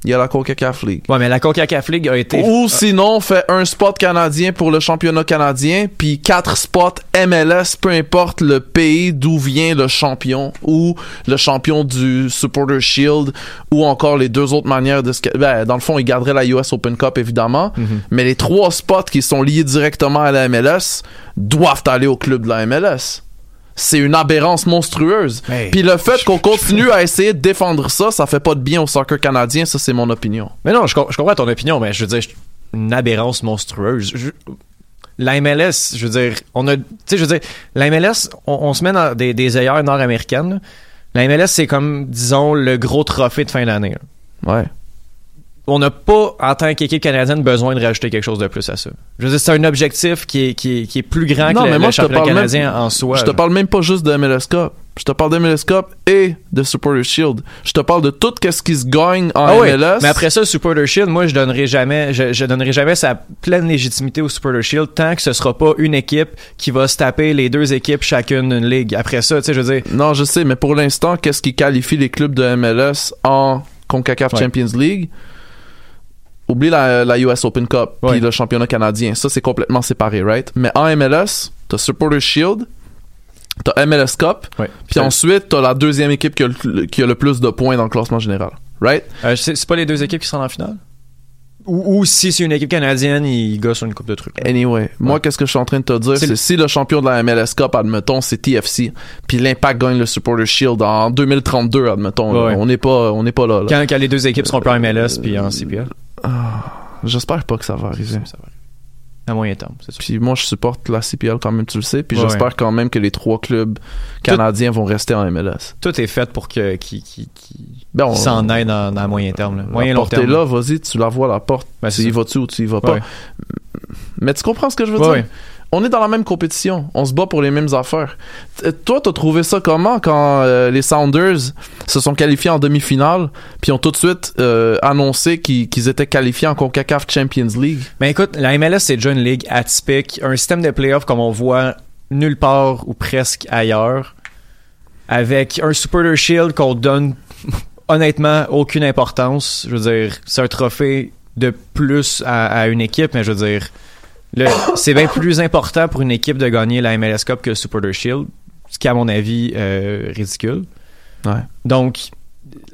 Il y a la CONCACAF League. Ouais, mais la CONCACAF League a été. Ou sinon, fait un spot canadien pour le championnat canadien, puis quatre spots MLS, peu importe le pays d'où vient le champion, ou le champion du Supporter Shield, ou encore les deux autres manières de... Ben, dans le fond, ils garderaient la US Open Cup, évidemment, mais les trois spots qui sont liés directement à la MLS doivent aller au club de la MLS. C'est une aberrance monstrueuse. Hey, Puis le fait qu'on continue à essayer de défendre ça, ça fait pas de bien au soccer canadien, ça c'est mon opinion. Mais non, je, com- je comprends ton opinion, mais je veux dire, une aberrance monstrueuse. Je- la MLS, je veux dire, on a, tu sais, je veux dire, la MLS, on, on se met dans des, des ailleurs nord-américaines. La MLS, c'est comme, disons, le gros trophée de fin d'année. Ouais. On n'a pas, en tant qu'équipe canadienne, besoin de rajouter quelque chose de plus à ça. Je veux dire, c'est un objectif qui est, qui est, qui est plus grand Non, que le, mais le moi, championnat même- canadien en soi. Je te parle même pas juste de MLS Cup. Je te parle de MLS Cup et de Supporter Shield. Je te parle de tout ce qui se gagne en Ah oui, MLS. mais après ça, le Supporter Shield, moi, je donnerai jamais, je, je donnerai jamais sa pleine légitimité au Supporter Shield tant que ce sera pas une équipe qui va se taper les deux équipes chacune d'une ligue. Après ça, tu sais, je veux dire, Non, je sais, mais pour l'instant, qu'est-ce qui qualifie les clubs de MLS en CONCACAF Ouais. Champions League? Oublie la, la US Open Cup Ouais. puis le championnat canadien. Ça, c'est complètement séparé, right? Mais en MLS, t'as Supporter Shield, t'as MLS Cup, ouais. puis ensuite, t'as la deuxième équipe qui a, le, qui a le plus de points dans le classement général, right? Euh, c'est pas les deux équipes qui seront en finale? Ou, ou si c'est une équipe canadienne, ils gossent sur une coupe de trucs. là. Anyway, moi, qu'est-ce que je suis en train de te dire, C'est si le champion de la MLS Cup, admettons, c'est TFC, puis l'Impact gagne le Supporter Shield en 2032, admettons, là. On n'est pas, on n'est pas là. là. Quand, quand les deux équipes seront plus en MLS puis en CPL. J'espère pas que ça va arriver. Ça va. À moyen terme, c'est sûr. Puis moi, je supporte la CPL quand même, tu le sais. Puis Ouais, j'espère quand même que les trois clubs canadiens vont rester en MLS. Tout est fait pour que qui qui qui Ben, on- s'en aide dans, dans moyen terme. Là. Moyen la long porte est terme. là, vas-y, tu la vois la porte. Ben, tu y vas-tu ou tu y vas pas? Ouais. Mais tu comprends ce que je veux dire? On est dans la même compétition. On se bat pour les mêmes affaires. Toi, t'as trouvé ça comment quand euh, les Sounders se sont qualifiés en demi-finale, puis ont tout de suite euh, annoncé qu'ils étaient qualifiés en CONCACAF Champions League? Mais écoute, la MLS, c'est déjà une ligue atypique, un système de playoff comme on voit nulle part ou presque ailleurs, avec un Supporter Shield qu'on donne honnêtement aucune importance. Je veux dire, c'est un trophée de plus à, une équipe, mais je veux dire, c'est bien plus important pour une équipe de gagner la MLS Cup que le Supporter Shield, ce qui est à mon avis euh, ridicule. Ouais. Donc,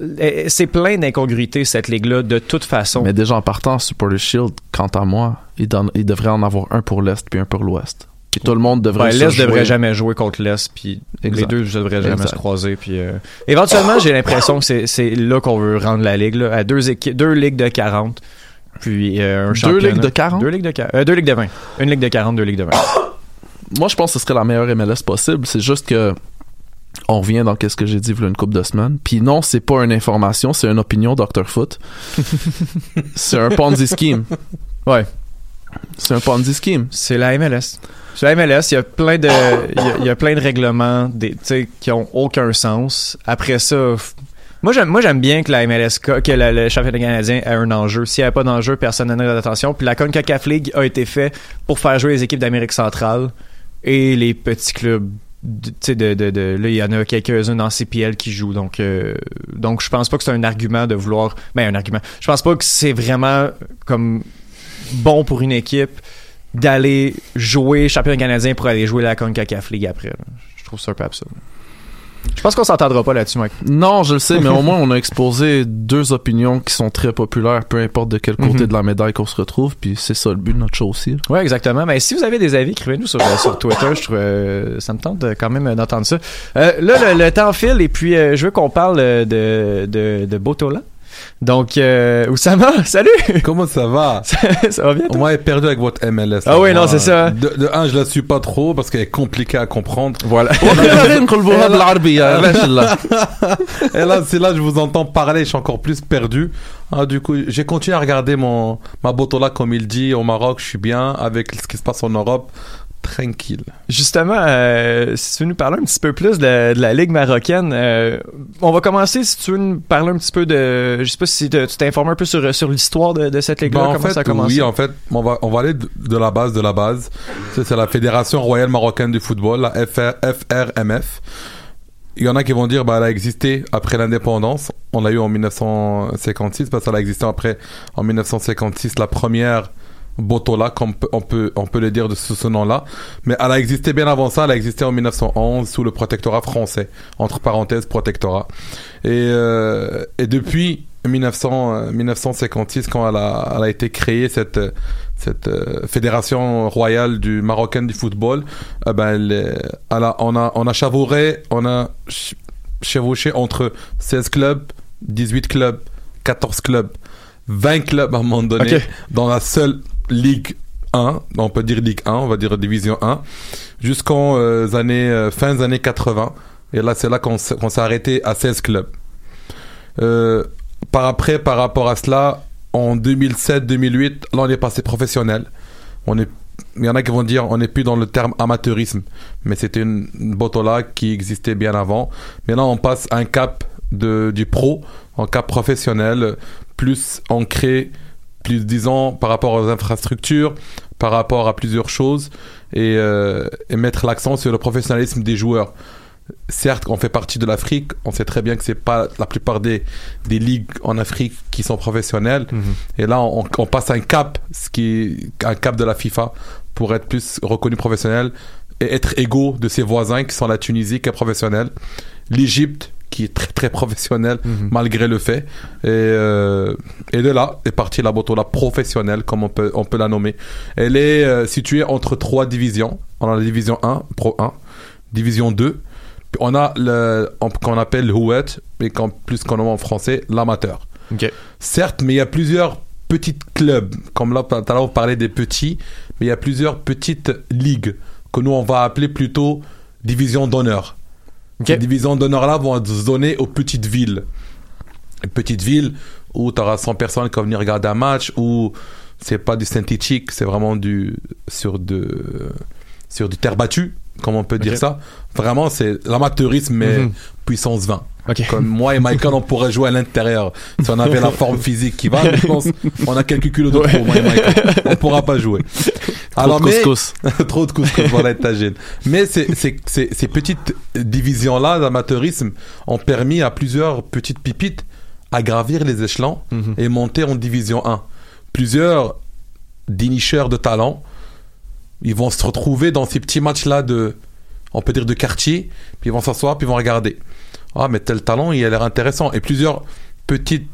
euh, c'est plein d'incongruités cette ligue-là de toute façon. Mais déjà en partant, Supporter Shield, quant à moi, il, donne- il devrait en avoir un pour l'Est puis un pour l'Ouest. Puis tout le monde devrait Ouais, l'Est devrait jamais jouer contre l'Est, puis les deux ne devraient jamais Exact. se croiser. Puis euh, éventuellement, j'ai l'impression que c'est- c'est là qu'on veut rendre la ligue, là, à deux, équipes, deux ligues de 40, puis euh, un Deux championnat. ligues de 40? Deux ligues de, euh, deux ligues de 20. Une ligue de 40, deux ligues de 20. Moi, je pense que ce serait la meilleure MLS possible. C'est juste que on revient dans qu'est-ce que j'ai dit il y a une couple de semaines. Puis non, c'est pas une information, c'est une opinion, Dr. Foot. c'est un Ponzi scheme. Ouais. C'est un Ponzi scheme. C'est la MLS. C'est la MLS, il y a plein de, il y a, il y a plein de règlements des, qui ont aucun sens. Après ça, moi j'aime, moi j'aime bien que la MLS, ca- que le championnat canadien ait un enjeu. S'il n'y avait pas d'enjeu, personne n'en d'attention. Puis la CONCACAF League a été fait pour faire jouer les équipes d'Amérique centrale et les petits clubs. de- de, de, là, il y en a quelques-uns en CPL qui jouent. Donc, euh, donc je pense pas que c'est un argument de vouloir. Ben, un argument. Je pense pas que c'est vraiment comme bon pour une équipe d'aller jouer championnat canadien pour aller jouer la CONCACAF League après. Je trouve ça un peu absurde. Je pense qu'on s'entendra pas là-dessus, Mike. Non, je le sais, mais au moins on a exposé deux opinions qui sont très populaires, peu importe de quel côté Mhm. de la médaille qu'on se retrouve. Puis c'est ça le but de notre show aussi. là. Ouais, exactement. Mais si vous avez des avis, écrivez-nous sur, euh, sur Twitter. Je trouve, euh, ça me tente de- quand même euh, d'entendre ça. Euh, là, le, le temps file et puis euh, je veux qu'on parle de, de, de Botola. Donc, euh, Oussama, salut! Comment ça va? Ça va bien? Toi? m'a perdu avec votre MLS. Ah oui, non, Moi, c'est ça. De, de un, je la suis pas trop parce qu'elle est compliquée à comprendre. Voilà. Et là, c'est là je vous entends parler, je suis encore plus perdu. Ah, du coup, j'ai continué à regarder mon ma botola comme il dit au Maroc. Je suis bien avec ce qui se passe en Europe. Tranquille. Justement, euh, si tu veux nous parler un petit peu plus de la, de la Ligue marocaine, euh, on va commencer si tu veux nous parler un petit peu de... Je sais pas si te- tu t'es informé un peu sur, sur l'histoire de, de cette Ligue-là, Bah, en comment fait, ça a commencé? oui, en fait, on va, on va aller de, de la base de la base. C'est c'est la Fédération Royale Marocaine du Football, la FR, FRMF. il y en a qui vont dire bah elle a existé après l'indépendance. On l'a eu en 1956 parce qu'elle a existé après en 1956 la première Botola, comme on peut, on peut le dire de ce, ce nom-là. Mais elle a existé bien avant ça. Elle a existé en 1911 sous le protectorat français, entre parenthèses protectorat. Et, euh, et depuis 1900, euh, 1956, quand elle a, elle a été créée cette cette euh, fédération royale du marocain du football, eh ben elle, est- elle a, on a on a chavouré, on a ch- chevauché entre 16 clubs, 18 clubs, 14 clubs, 20 clubs à un moment donné dans la seule Ligue 1, on peut dire Ligue 1, on va dire Division 1, jusqu'en euh, euh, fin des années 80. Et là, c'est là qu'on s'est arrêté à 16 clubs. Euh, par après, par rapport à cela, en 2007-2008, là, on est passé professionnel. Il y en a qui vont dire, on n'est plus dans le terme amateurisme, mais c'était une, une botola qui existait bien avant. Mais là, on passe un cap du pro, un cap professionnel, plus ancré, plus disons par rapport aux infrastructures, par rapport à plusieurs choses, et, euh, et mettre l'accent sur le professionnalisme des joueurs certes, on fait partie de l'Afrique. On sait très bien que c'est pas la plupart des, des ligues en Afrique qui sont professionnelles. Et là, on, on passe un cap, ce qui est un cap de la FIFA pour être plus reconnu professionnel et être égaux de ses voisins qui sont la Tunisie qui est professionnelle, l'Égypte qui est très très professionnelle malgré le fait. Et, euh, et de là est partie la Botola professionnelle, comme on peut, on peut la nommer. Elle est euh, située entre trois divisions. On a la division 1, Pro 1, division 2, puis on a le on- qu'on appelle le Houet, mais qu'en plus qu'on nomme en français l'amateur. Ok. Certes, mais il y a plusieurs petits clubs, comme là, tout à l'heure, on parlait des petits, mais il y a plusieurs petites ligues que nous, on va appeler plutôt division d'honneur. Ces divisions d'honneur-là vont être données aux petites villes. Une petite ville où tu auras 100 personnes qui vont venir regarder un match, où c'est pas du synthétique, c'est vraiment du, sur, de, sur du terre battue, comme on peut dire ça. Vraiment, c'est l'amateurisme, mais Mhm. puissance 20. Ok. Comme moi et Michael, on pourrait jouer à l'intérieur. Si on avait la forme physique qui va, mais je pense on a quelques kilos de trop, moi et Michael. On pourra pas jouer. Trop de mais- couscous. trop de couscous, voilà. Mais ces petites divisions-là d'amateurisme ont permis à plusieurs petites pipites à gravir les échelons et monter en division 1. Plusieurs dénicheurs de talent, ils vont se retrouver dans ces petits matchs-là de, on peut dire de quartier, puis ils vont s'asseoir, puis ils vont regarder. Ah, mais tel talent, il a l'air intéressant. Et plusieurs petites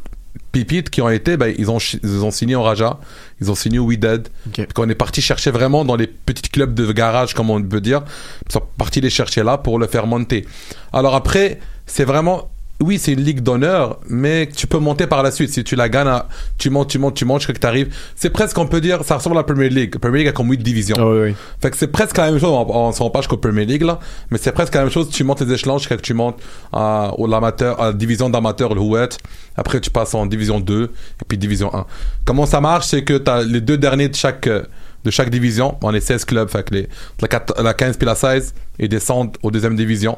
pipites qui ont été, ben, ils, ont, ils ont signé au Raja, ils ont signé au Wydad. Puis qu'on est parti chercher vraiment dans les petits clubs de garage, comme on peut dire. Ils sont partis les chercher là pour le faire monter. Alors après, c'est vraiment, oui, c'est une ligue d'honneur, mais tu peux monter par la suite. Si tu la gagnes, à- tu montes, tu montes, tu montes jusqu'à que tu arrives. C'est presque, on peut dire, ça ressemble à la Premier League. La Premier League a comme 8 divisions. Ah oui, oui. Fait que c'est presque la même chose, on, on se rend pas jusqu'au Premier League là, mais c'est presque la même chose, tu montes les échelons jusqu'à que tu montes à, au l'amateur, à la division d'amateur, le Houet, après tu passes en division 2, et puis division 1. Comment ça marche, c'est que tu as les deux derniers de chaque, euh, de chaque division, on est 16 clubs, fait que les, la, quat- la 15 puis la 16, ils descendent aux deuxième division,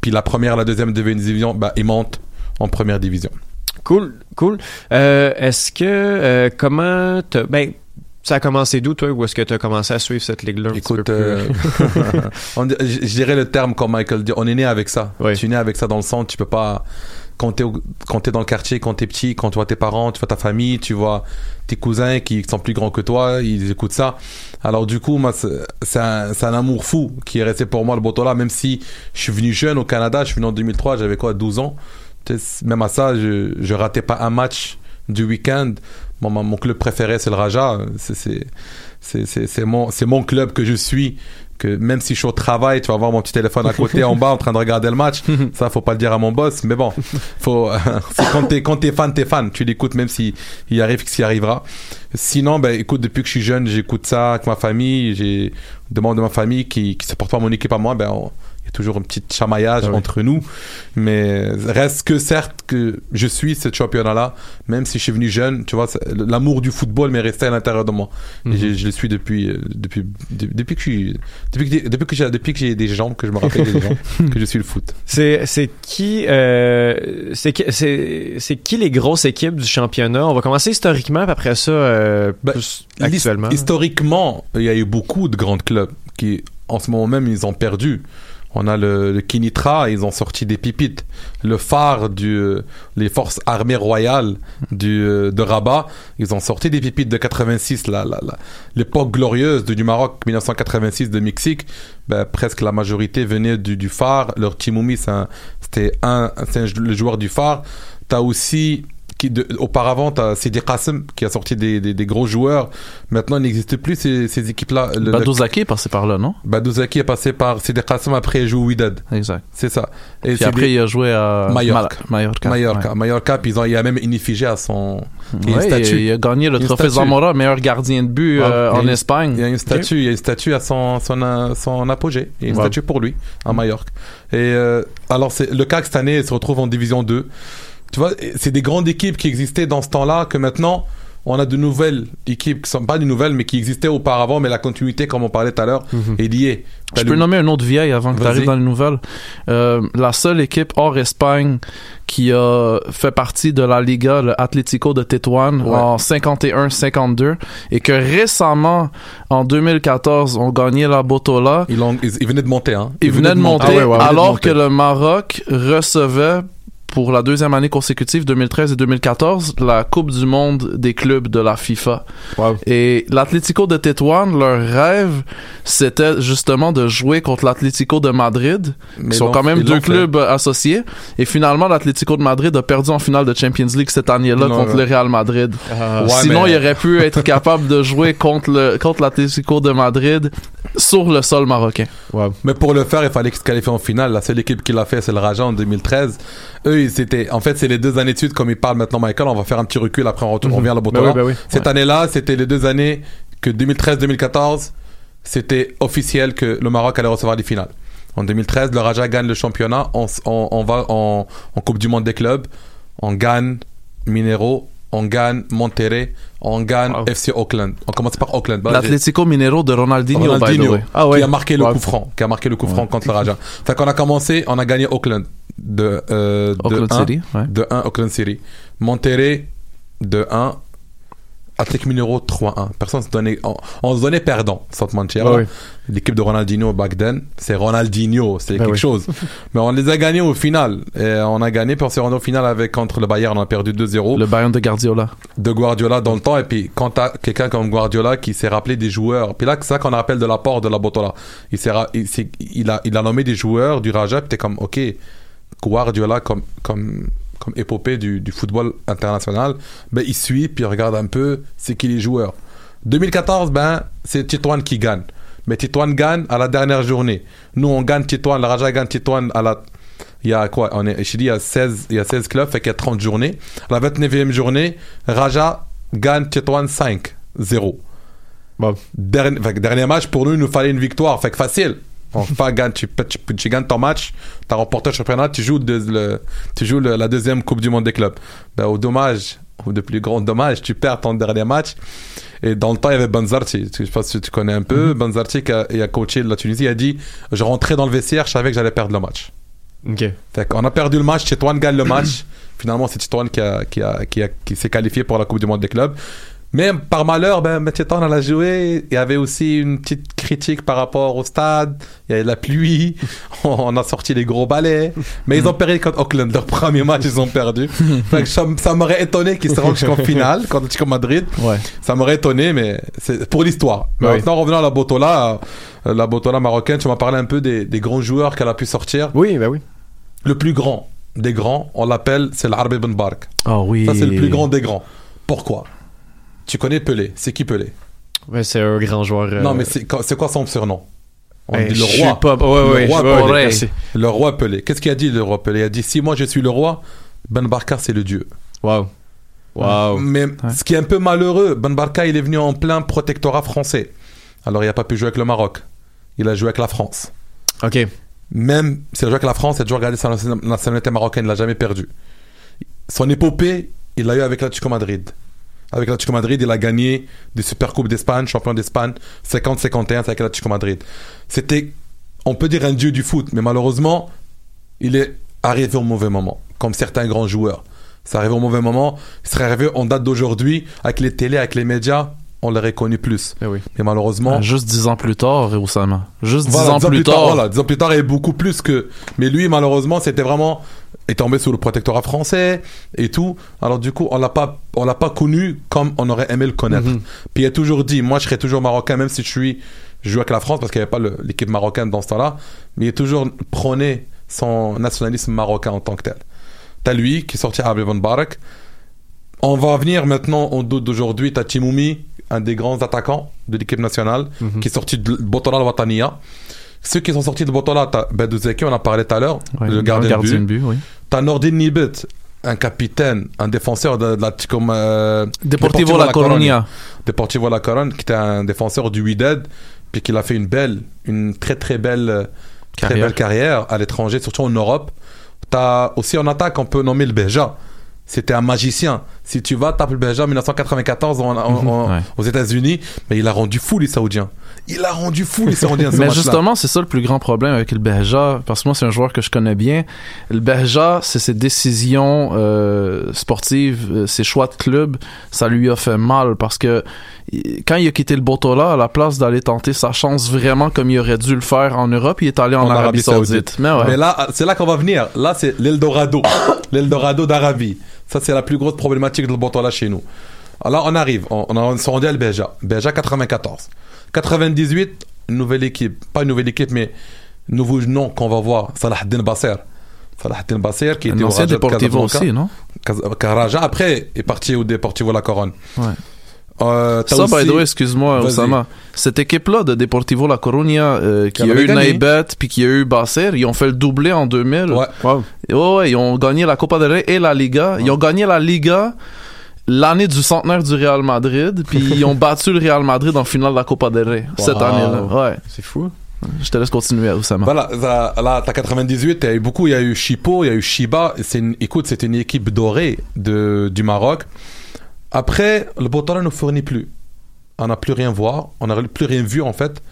puis la première, la deuxième division, bah, ils montent en première division. Cool, cool. Euh, est-ce que, euh, comment t'as- ben, ça a commencé d'où, toi, ou est-ce que tu as commencé à suivre cette ligue-là Écoute, euh, on je dirais le terme comme Michael dit, on est né avec ça. Tu es né avec ça dans le sang, tu peux pas quand t'es quand t'es dans le quartier, quand t'es petit, quand tu vois tes parents, tu vois ta famille, tu vois tes cousins qui sont plus grands que toi, ils écoutent ça. Alors du coup, c'est un, amour fou qui est resté pour moi le Botola, même si je suis venu jeune au Canada, je suis venu en 2003, j'avais quoi, 12 ans. Même à ça, je, je ratais pas un match du week-end. Mon, club préféré, c'est le Raja. C'est- mon, c'est mon club que je suis. Que même si je suis au travail, tu vas voir mon petit téléphone à côté en bas en train de regarder le match. Ça, faut pas le dire à mon boss. Mais bon, faut, quand t'es, quand t'es fan, t'es fan. Tu l'écoutes même si il arrive qui arrivera. Sinon, ben, écoute, depuis que je suis jeune, j'écoute ça avec ma famille. J'ai des membres de ma famille qui, qui supportent pas mon équipe à moi. Ben, on- y a toujours un petit chamaillage Ah oui. entre nous. Mais reste que certes que je suis ce championnat-là, même si je suis venu jeune, tu vois, l'amour du football m'est resté à l'intérieur de moi. Mhm. je, je le suis depuis, euh, depuis, de- depuis que je suis, depuis que, depuis que j'ai, depuis que j'ai des jambes, que je me rappelle des jambes, que je suis le foot. C'est c'est qui euh, c'est qui c'est c'est qui les grosses équipes du championnat? On va commencer historiquement puis après ça euh, plus actuellement. His- Historiquement, il y a eu beaucoup de grands clubs qui, en ce moment même, ils ont perdu. On a le, Kinitra, ils ont sorti des pipites. Le phare du, euh, les forces armées royales euh, de Rabat, ils ont sorti des pipites de 86, la, la, la- l'époque glorieuse du, Maroc, 1986 de Mexique. Ben, presque la majorité venait du, phare. Leur Timoumi, c'était un- le joueur du phare. T'as aussi qui de- auparavant, tu as Sidi Qassem qui a sorti des, des, des gros joueurs. Maintenant, il n'existe plus ces, ces équipes-là. Le- le- Badouzaki est passé par là, non? Badouzaki est passé par Sidi Qassem, après il joue au Wydad. Exact. C'est ça. Et Puis après, des- il a joué à Mallorca. Mal- Mallorca. Mallorca. Mallorca, puis ils ont, il y a même une effigie à son. Il a Ouais, il a gagné le trophée. Zamora, meilleur gardien de but Ouais, euh, en une- Espagne. Il y a une statue, il y a une statue à son, son, euh, son apogée. Il y a une Ouais. statue pour lui, à Majorque. Et euh, alors, c'est le CAC cette année il se retrouve en division 2. Tu vois, c'est des grandes équipes qui existaient dans ce temps-là que maintenant, on a de nouvelles équipes qui sont pas des nouvelles, mais qui existaient auparavant, mais la continuité, comme on parlait tout à l'heure, est liée. Je peux nommer un autre vieille avant que tu arrives dans les nouvelles. Euh, la seule équipe hors Espagne qui a fait partie de la Liga, le Atlético de Tétouan, Ouais. en 51-52, et que récemment, en 2014, ont gagné la Botola. Ils, ont- ils- ils venaient de monter, hein. Ils venaient de monter Ah ouais, ouais, ils venaient de alors monter. que le Maroc recevait pour la deuxième année consécutive, 2013 et 2014, la Coupe du Monde des clubs de la FIFA. Et l'Atlético de Tétouan, leur rêve, c'était justement de jouer contre l'Atlético de Madrid, Mais qui sont quand même deux fait. clubs associés. Et finalement, l'Atlético de Madrid a perdu en finale de Champions League cette année-là contre le Real Madrid. Ah. Ouais, Sinon, mais- il aurait pu être capable de jouer contre le contre l'Atlético de Madrid sur le sol marocain. Mais pour le faire, il fallait qu'ils se qualifient en finale. La seule équipe qui l'a fait, c'est le Raja en 2013. Eux, ils étaient, en fait, c'est les deux années de suite, comme il parle maintenant Michael. On va faire un petit recul, après on, retourne, on revient à la Bah oui, bah oui. Cette année-là, c'était les deux années que 2013-2014, c'était officiel que le Maroc allait recevoir les finales. En 2013, le Raja gagne le championnat. On, s- on- on va en, en Coupe du Monde des clubs. On gagne Minero. On gagne Monterrey. On gagne Wow. FC Auckland. On commence par Auckland. Bah, L'Atlético Minero de Ronaldinho, by the Ronaldinho, way. Ah ouais. qui a marqué le coup franc, qui a marqué le coup franc contre le Raja. Fait qu'on a commencé, on a gagné Auckland de euh, Auckland de 1, City, ouais. de 1 Auckland City. Monterrey de 1 Athletic Minero 3-1. Personne se donnait, on, on se donnait perdant, sans te mentir. Ouais, là. ouais. L'équipe de Ronaldinho back then, c'est Ronaldinho, c'est Ben quelque oui. chose. Mais on les a gagnés au final. Et on a gagné, puis on s'est rendu au final avec contre le Bayern, on a perdu 2-0 Le Bayern de Guardiola. de Guardiola dans le temps et puis quand t'as quelqu'un comme Guardiola qui s'est rappelé des joueurs puis là c'est ça qu'on rappelle de l'apport de la Botola il il, il a il a nommé des joueurs du Raja puis t'es comme ok Guardiola comme comme comme épopée du, du football international ben il suit puis il regarde un peu c'est qui les joueurs 2014 ben c'est Titouan qui gagne mais Titouan gagne à la dernière journée nous on gagne Titouan le Raja gagne Titouan à la il y a quoi on est, Je dis il y a 16, il y a 16 clubs, fait qu'il y a 30 journées. La 29e journée, Raja gagne Tétouan 5-0. Bon. Dernier, fait dernier match, pour nous, il nous fallait une victoire. Fait que facile. On pas gagne, tu, gagnes ton match, tu as remporté le championnat, tu joues, de- le, tu joues le- la deuxième Coupe du Monde des clubs. Ben, au dommage, ou de plus grand dommage, tu perds ton dernier match. Et dans le temps, il y avait Banzarti. Je sais pas si tu connais un peu. Banzarti qui a, il a coaché la Tunisie. Il a dit Je rentrais dans le vestiaire, je savais que j'allais perdre le match. Qu'on a perdu le match, Titouan gagne le match. Finalement, c'est Titouan qui, a, qui, a, qui, a- qui s'est qualifié pour la Coupe du Monde des clubs. Mais par malheur, ben, ben, Titouan, on a joué. Il y avait aussi une petite critique par rapport au stade. Il y avait de la pluie. On a sorti les gros balais. Mais ils ont perdu contre Auckland. Leur premier match, ils ont perdu. Fait que ça, ça m'aurait étonné qu'ils se rendent jusqu'en finale contre Chico Madrid. Ouais. Ça m'aurait étonné, mais c'est pour l'histoire. Mais Oui. Maintenant, revenons à la Botola. La Botola marocaine, tu m'as parlé un peu des, des grands joueurs qu'elle a pu sortir. Oui, ben oui. Le plus grand des grands, on l'appelle, c'est l'Arbi Ben Bark. Oh oui. Ça, c'est le plus grand des grands. Pourquoi? Tu connais Pelé. C'est qui Pelé? Ouais, c'est un grand joueur. euh, Non, mais c'est c'est quoi son surnom? On ben, dit le roi. Pas... Ouais, ouais, Le roi Pelé. Le roi Pelé. Qu'est-ce qu'il a dit, le roi Pelé? Il a dit Si moi je suis le roi, Ben Barka, c'est le dieu. Wow. Wow. Mais ce qui est un peu malheureux, Ben Barka, il est venu en plein protectorat français. Alors, il n'a pas pu jouer avec le Maroc. Il a joué avec la France. Ok. Même s'il a joué avec la France, il a toujours gardé sa nationalité marocaine, il l'a jamais perdu. Son épopée, il l'a eu avec l'Atlético Madrid. Avec l'Atlético Madrid, il a gagné des Supercoupes d'Espagne, champion d'Espagne, 50-51, c'est avec l'Atlético Madrid. C'était, on peut dire un dieu du foot, mais malheureusement, il est arrivé au mauvais moment, comme certains grands joueurs. C'est arrivé au mauvais moment, il serait arrivé en date d'aujourd'hui, avec les télés, avec les médias, on l'aurait connu plus. Eh oui. Mais malheureusement, Ah, juste dix ans plus tard, Oussama. Juste voilà, dix ans plus tard. voilà, dix ans plus tard, il avait beaucoup plus que. Mais lui, malheureusement, c'était vraiment est tombé sous le protectorat français et tout. Alors du coup, on l'a pas, on l'a pas connu comme on aurait aimé le connaître. Mhm. Puis il a toujours dit, moi, je serais toujours marocain, même si je suis, je joue avec la France parce qu'il n'y avait pas l'équipe marocaine dans ce temps-là. Mais il a toujours prôné son nationalisme marocain en tant que tel. T'as lui qui est sorti à Van Barak. On va venir maintenant au doute d'aujourd'hui. T'as Timoumi, un des grands attaquants de l'équipe nationale, Mhm. qui est sorti de Botola al-Wataniya. Ceux qui sont sortis de Botola, t'as Bedouzeki, on en parlait tout à l'heure, Ouais, le gardien, de but. but, oui. T'as Nordin Nibet, un capitaine, un défenseur de, de la comme, euh, Deportivo La Coruña. Deportivo La Coruña, qui était un défenseur du Wydad, puis qu'il a fait une belle, une très très belle, euh, très Carrière. belle carrière à l'étranger, surtout en Europe. T'as aussi en attaque, on peut nommer le Beja. C'était un magicien. Si tu vas, tape le 1994 en- en- en- Ouais. aux États-Unis, mais il a rendu fou les Saoudiens. Il a rendu fou les Saoudiens. Mais justement, c'est ça le plus grand problème avec le Beja, parce que moi, c'est un joueur que je connais bien. Le Beja, c'est ses décisions euh, sportives, euh, ses choix de club, ça lui a fait mal, parce que quand il a quitté le Botola, à la place d'aller tenter sa chance vraiment comme il aurait dû le faire en Europe, il est allé en, Arabie, Saoudite. Mais ouais. Mais là, c'est là qu'on va venir. Là, c'est l'Eldorado. L'Eldorado d'Arabie. Ça, c'est la plus grosse problématique de Botola chez nous. Alors, on arrive. On, on, s'est rendu à Beja. Beja 94. 98, nouvelle équipe. Pas une nouvelle équipe, mais nouveau nom qu'on va voir. Salah Din Basser. Salah Din Basser qui était au Raja de Deportivo aussi, non? Caraja, après, est parti au Deportivo La Coronne. Ouais. Euh, Ça, by aussi- the way, excuse-moi. Oussama. Cette équipe-là de Deportivo La Coruña, euh, qui Qui a eu. Naibet puis qui a eu Basser, ils ont fait le doublé en 2000. Ouais. Wow. Ouais, ouais, ils ont gagné la Copa del Rey et la Liga. Ils ont gagné la Liga l'année du centenaire du Real Madrid, puis ils ont battu le Real Madrid en finale de la Copa del Rey cette année-là. Ouais. C'est fou. Je te laisse continuer, Oussama. Voilà, ça- là, t'as 98, il y a eu beaucoup, il y a eu Chipo, il y a eu Shiba. Une, écoute, c'est une équipe dorée de, du Maroc. Après, le Botola ne fournit plus. On n'a plus rien voir, on n'a plus rien vu en fait.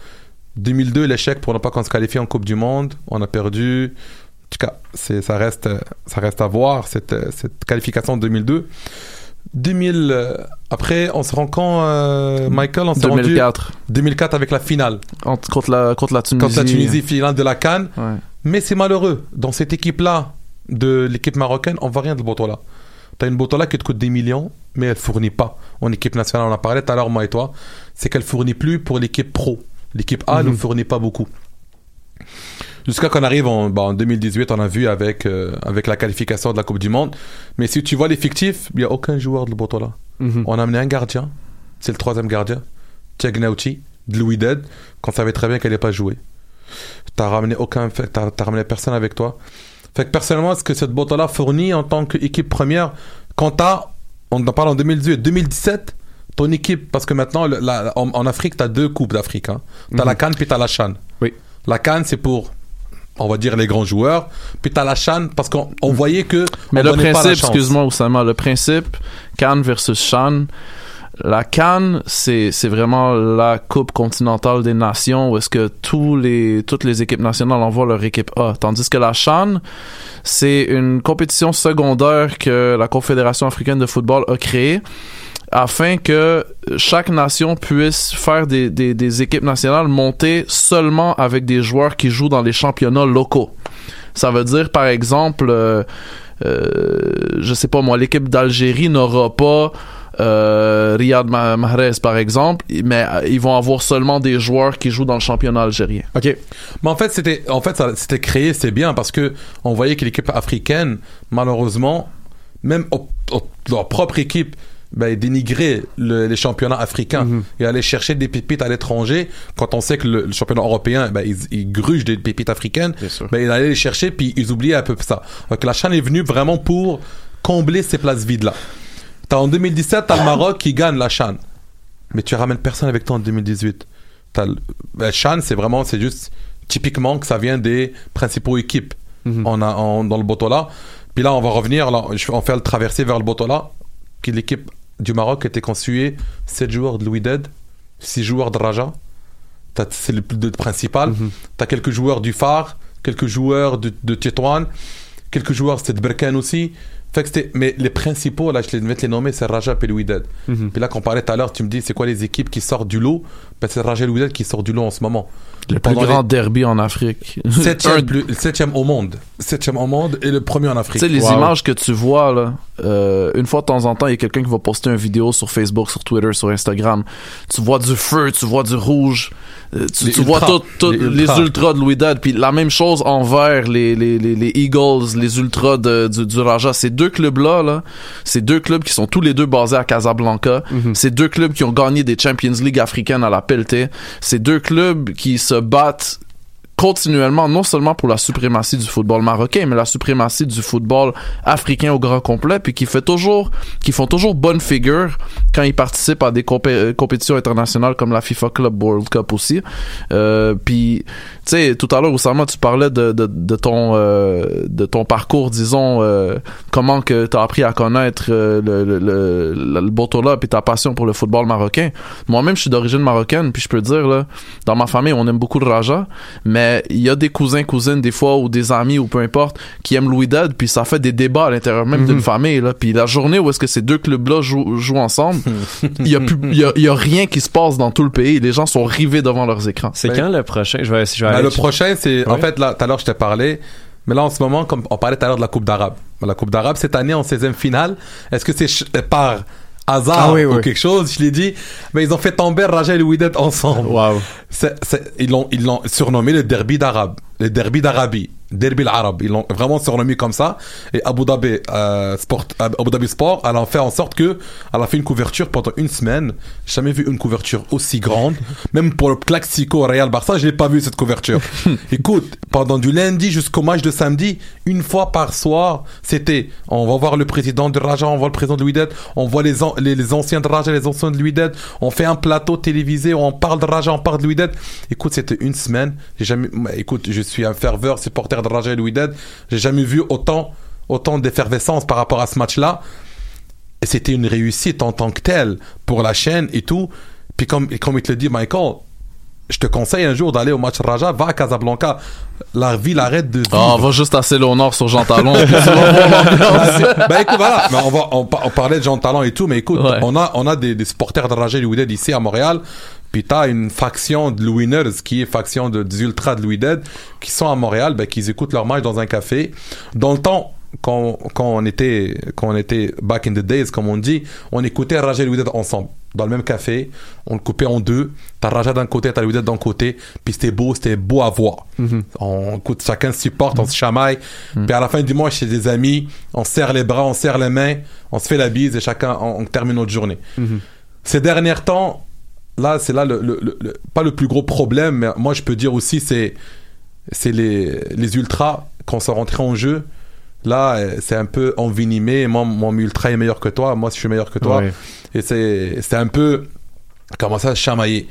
2002, l'échec pour ne pas qu'on se qualifie en Coupe du Monde, on a perdu. En tout cas, ça, reste, ça reste à voir, cette, cette qualification de 2002. 2000, euh, après, on se rend quand, euh, Michael On s'est rendu 2004. 2004 avec la finale. Entre- contre, la, contre la Tunisie. Contre la Tunisie, finale de la Cannes. Ouais. Mais c'est malheureux. Dans cette équipe-là, de l'équipe marocaine, on voit rien de Botola. T'as une Botola qui te coûte des millions, mais elle fournit pas. En équipe nationale, on en parlait tout à l'heure, moi et toi. C'est qu'elle fournit plus pour l'équipe pro. L'équipe A ne fournit pas beaucoup. Jusqu'à qu'on arrive en, bah, en 2018, on a vu avec, euh, avec la qualification de la Coupe du Monde. Mais si tu vois l'effectif, il n'y a aucun joueur de Botola. Mhm. On a amené un gardien. C'est le troisième gardien. Tchegnauchi, de Louis Dead, qu'on savait très bien qu'elle n'allait pas jouer. T'as ramené aucun, t'as ramené personne avec toi. Fait que personnellement, est-ce que cette Botola fournit en tant qu'équipe première? Quand t'as, on en parle en 2018, 2017, ton équipe, parce que maintenant, le- la- en, en Afrique, t'as deux coupes d'Afrique. Hein. T'as la Cannes puis t'as la Chan. Oui. La Cannes, c'est pour, on va dire, les grands joueurs. Puis t'as la Chan parce qu'on on voyait que. Mais on le principe, excuse-moi Oussama, le principe Cannes versus Chan, la Cannes, c'est vraiment la coupe continentale des nations où est-ce que toutes les équipes nationales envoient leur équipe A, tandis que la Chan, c'est une compétition secondaire que la Confédération africaine de football a créée afin que chaque nation puisse faire des, équipes nationales montées seulement avec des joueurs qui jouent dans les championnats locaux. Ça veut dire, par exemple, euh, euh, je sais pas moi, l'équipe d'Algérie n'aura pas Riyad Ma- Mahrez, par exemple, mais euh, ils vont avoir seulement des joueurs qui jouent dans le championnat algérien. OK. Mais en fait, c'était, en fait, c'était créé, c'est bien parce que on voyait que l'équipe africaine, malheureusement, même au- au- leur propre équipe, ben, dénigrait le- les championnats africains Mhm. et aller chercher des pépites à l'étranger. Quand on sait que le, le championnat européen, ben, ils, ils grugent des pépites africaines, ben, ils allaient les chercher puis ils oubliaient un peu ça. Donc la chaîne est venue vraiment pour combler ces places vides là. T'as en 2017, t'as le Maroc qui gagne la Chan. Mais tu ramènes personne avec toi en 2018. T'as le ben, Chan, c'est vraiment, c'est juste typiquement que ça vient des principaux équipes Mhm. on a, dans le Botola. Puis là, on va revenir, là, on fait le traversée vers le Botola, qui l'équipe du Maroc était constituée 7 joueurs de Louis Dead, 6 joueurs de Raja. T'as- C'est le plus de principal. Mhm. T'as quelques joueurs du Phare, quelques joueurs de, de Tétouan, quelques joueurs c'était de Berkane aussi. Fait que c'était, mais les principaux, là, je vais te les nommer, c'est Raja et le Wydad. Mhm. Puis là, qu'on parlait tout à l'heure, tu me dis, c'est quoi les équipes qui sortent du lot? Ben, C'est Raja et Wydad qui sortent du lot en ce moment. Le plus grand les- derby en Afrique. Septième, plus- septième au monde. Septième au monde et le premier en Tu Afrique. sais, les Wow. images que tu vois, là, euh, une fois de temps en temps, il y a quelqu'un qui va poster une vidéo sur Facebook, sur Twitter, sur Instagram. Tu vois du feu, tu vois du rouge, tu, Les tu vois tout- Les ultras. de Louis Dad. Puis la même chose envers les, les, les, les Eagles, les ultras de, du, du Raja. Ces deux clubs-là, là, ces deux clubs qui sont tous les deux basés à Casablanca. Ces deux clubs qui ont gagné des Champions League africaines à la pelletée. Ces deux clubs qui se battent continuellement, non seulement pour la suprématie du football marocain, mais la suprématie du football africain au grand complet, puis qui fait toujours, qui font toujours bonne figure quand ils participent à des euh, compétitions internationales comme la FIFA Club World Cup aussi. Euh, puis, tu sais, tout à l'heure, Oussama, tu parlais de, de, de ton, euh, de ton parcours, disons, euh, comment que t'as appris à connaître le, le, le, le, Botola ta passion pour le football marocain. Moi-même, je suis d'origine marocaine, puis je peux dire, là, dans ma famille, on aime beaucoup le Raja, mais il y a des cousins, cousines, des fois, ou des amis, ou peu importe, qui aiment Louis Dad, puis ça fait des débats à l'intérieur même d'une famille, là. Puis la journée où est-ce que ces deux clubs-là jouent, jouent ensemble, il y a plus, il y a, il y a rien qui se passe dans tout le pays. Les gens sont rivés devant leurs écrans. C'est Ben- quand le prochain? Je vais, je vais Ben, aller le prochain, c'est en fait là, tout à l'heure je t'ai parlé, mais là en ce moment, comme on parlait tout à l'heure de la Coupe d'Arabe, la Coupe d'Arabe cette année en 16e finale, est-ce que c'est par hasard Ah oui, ou oui. quelque chose Je l'ai dit, mais ils ont fait tomber Raja et Wydad ensemble. Wow. Ils l'ont surnommé le derby d'Arabe, le derby d'Arabie, derby l'Arabe. Ils l'ont vraiment surnommé comme ça. Et Abu Dhabi euh, Sport, Abu Dhabi Sport, elle a fait en sorte que elle a fait une couverture pendant une semaine. J'ai jamais vu une couverture aussi grande. Même pour le Classico Real Barça, je l'ai pas vu cette couverture. Écoute, pendant du lundi jusqu'au match de samedi, une fois par soir, c'était on va voir le président de Raja, on voit le président de Wydad, on voit les, an- les, les anciens de Raja, les anciens de Wydad, on fait un plateau télévisé, on parle de Raja, on parle de Wydad. Écoute, c'était une semaine. J'ai jamais, écoute, je suis un ferveur supporter de Raja Wydad. J'ai jamais vu autant, autant d'effervescence par rapport à ce match-là. Et c'était une réussite en tant que telle pour la chaîne et tout. Puis comme, comme il te le dit, Michael, je te conseille un jour d'aller au match Raja, va à Casablanca. La ville arrête de. Ah, on va juste assez au nord sur Jean Talon. bah écoute voilà mais on va on, on parlait de Jean Talent et tout mais écoute Ouais. on a on a des, des supporters de Raja et ici à Montréal puis t'as une faction de Winners qui est faction de, des ultras de Wydad qui sont à Montréal ben qui écoutent leur match dans un café. Dans le temps quand, quand on était quand on était back in the days comme on dit on écoutait Raja et Wydad ensemble dans le même café. On le coupait en deux. T'as Raja d'un côté t'as Wydad d'un côté. Puis c'était beau c'était beau à voir. On écoute chacun se supporte on se chamaille. Puis à la fin du mois chez des amis on se serre les bras on serre les mains on se fait la bise et chacun on, on termine notre journée. Ces derniers temps là c'est là le, le- le- le- pas le plus gros problème mais moi je peux dire aussi c'est c'est les les ultras quand sont rentrés en jeu là euh, c'est un peu envenimé. Moi mon ultra est meilleur que toi. Moi je suis meilleur que toi. Ouais. et c'est un peu commencer à se chamailler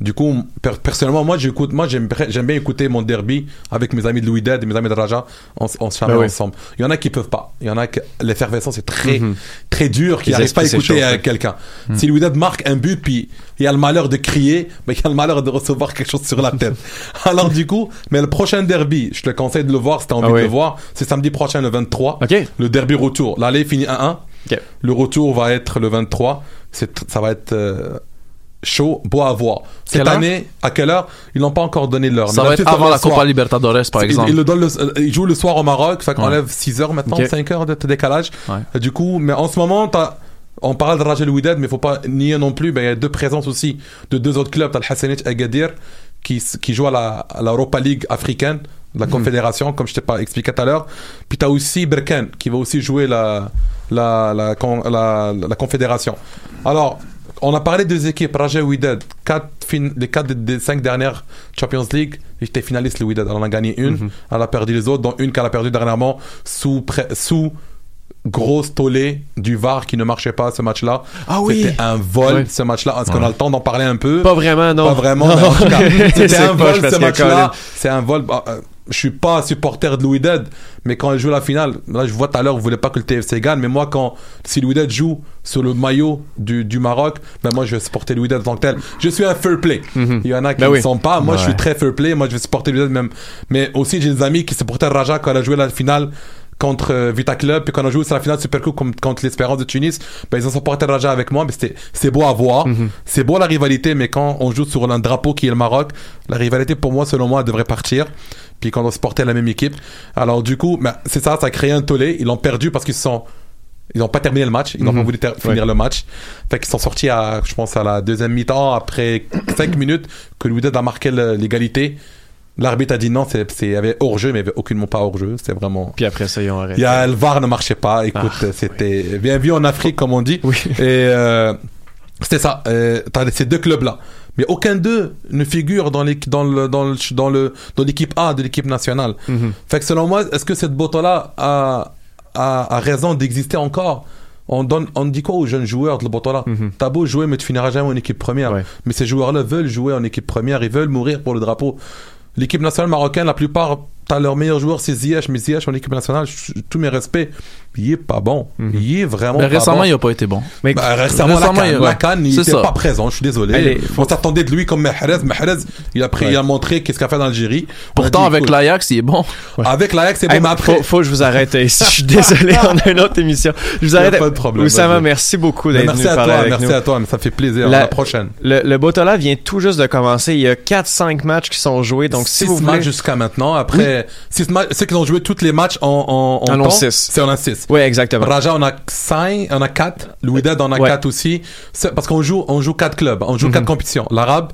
du coup, per- personnellement, moi, j'écoute, moi, j'aime, bien écouter mon derby avec mes amis de Louis Dead et mes amis de Raja. On, se Ben oui. ensemble. Il y en a qui peuvent pas. Il y en a que l'effervescence est très, Mhm. très dur, qui n'arrivent pas à écouter euh, quelqu'un. Si Louis Dead marque un but, puis il y a le malheur de crier, mais il y a le malheur de recevoir quelque chose sur la tête. Alors, du coup, mais le prochain derby, je te conseille de le voir si t'as envie Ah oui. de le voir. C'est samedi prochain, le 23. Ok. Le derby retour. L'aller finit 1-1. Ok. Le retour va être le 23. C'est, ça va être euh, chaud, beau à voir. Cette année, à quelle heure? Ils n'ont pas encore donné l'heure. Ça Mais va être avant la. Copa Libertadores, par Il- exemple. Il, le donne le- euh, il joue le soir au Maroc, fait qu'on Ouais. enlève 6 heures maintenant, Ok. 5 heures de décalage. Ouais. Euh, Du coup, mais en ce moment, t'as- on parle de Rajel Wydad, mais faut pas nier non plus, ben, il y a deux présences aussi de deux autres clubs, le Hassanich Agadir, qui, s- qui joue à la, à l'Europa League africaine, la Mhm. Confédération, comme je t'ai pas expliqué tout à l'heure. Puis t'as aussi Berken, qui va aussi jouer la, la, la, con- la, la Confédération. Alors, on a parlé des équipes, Raja Wydad, quatre fin- les quatre des, des cinq dernières Champions League, ils étaient finalistes, le Wydad. Elle en a gagné une, Mhm. elle a perdu les autres, dont une qu'elle a perdu dernièrement sous, sous grosse tollée du VAR qui ne marchait pas ce match-là. Ah oui. C'était un vol ce match-là. Est-ce qu'on a le temps d'en parler un peu? Pas vraiment, non. Pas vraiment, c'était C'est un vol ce match-là. C'est un vol. je suis pas supporter de Louis Dead, mais quand elle joue la finale, là je vois tout à l'heure, vous voulez pas que le TFC gagne, mais moi quand si Louis Dead joue sur le maillot du, du Maroc, ben moi je vais supporter Louis Dead en tant que tel. Je suis un fair play. Il y en a qui Ben ne oui. sont pas. Moi je suis très fair play. Moi je vais supporter Louis Dead même. Mais aussi j'ai des amis qui supportaient Raja quand elle a joué la finale contre euh, Vita Club, puis quand on joue sur la finale de Supercoupe com- contre l'Espérance de Tunis, ben, ils ont supporté le Raja avec moi, mais c'était, c'est beau à voir. C'est beau la rivalité, mais quand on joue sur un drapeau qui est le Maroc, la rivalité pour moi, selon moi, devrait partir. Puis quand on supportait la même équipe. Alors du coup, ben, c'est ça, ça a créé un tollé. Ils l'ont perdu parce qu'ils se sont ils n'ont pas terminé le match. Ils n'ont pas voulu finir le match. Fait qu'ils sont sortis à, je pense, à la deuxième mi-temps, après 5 minutes, que Louis a marqué l'égalité. L'arbitre a dit non, c'est, c'est, il y avait hors-jeu, mais il y avait aucunement pas hors-jeu. C'était vraiment. Puis après ça, ils ont arrêté. Il y a, le VAR ne marchait pas. Écoute, Ah, c'était bien vu en Afrique, comme on dit. Oui. Et euh, c'était ça. Euh, t'as ces deux clubs-là. Mais aucun d'eux ne figure dans, l'équ- dans, le, dans, le, dans, le, dans l'équipe A de l'équipe nationale. Mhm. Fait que selon moi, est-ce que cette Botola a, a, a raison d'exister encore? On, donne, on dit quoi aux jeunes joueurs de la Botola T'as beau jouer, mais tu finiras jamais en équipe première. Ouais. Mais ces joueurs-là veulent jouer en équipe première, ils veulent mourir pour le drapeau. L'équipe nationale marocaine, la plupart, t'as leur meilleur joueur, c'est Ziyech, mais Ziyech en équipe nationale, tous mes respects, il est pas bon. Il est vraiment Mais pas récemment, bon. il a pas été bon. Mais Bah, récemment, Récemment, la il- Cannes, ouais. pas présent, je suis désolé. Allez, On s'attendait de lui comme Mahrez. Mahrez, il a, pris, Ouais. il a montré qu'est-ce qu'il a fait dans l'Algérie. On a Pourtant, dit, avec l'Ajax, il est bon. Avec l'Ajax, c'est bon, mais après. faut, faut que je vous arrête ici. Je suis désolé, on a une autre émission. Je vous arrête. pas de problème, Oussama, merci beaucoup d'être merci venu à parler toi, avec merci nous. à toi, ça fait plaisir. La- À la prochaine. Le, le Botola vient tout juste de commencer. Il y a 4-5 matchs qui sont joués. Donc, si six vous voulez. matchs jusqu'à maintenant. Après, matchs, ceux qui ont joué tous les matchs en, en, En ont temps, six. C'est en a 6. Oui, exactement. Raja, on a 5, on a 4. Louis Dad, on a Ouais. 4 aussi. Parce qu'on joue, on joue 4 clubs, on joue Mhm. 4 compétitions. L'Arabe,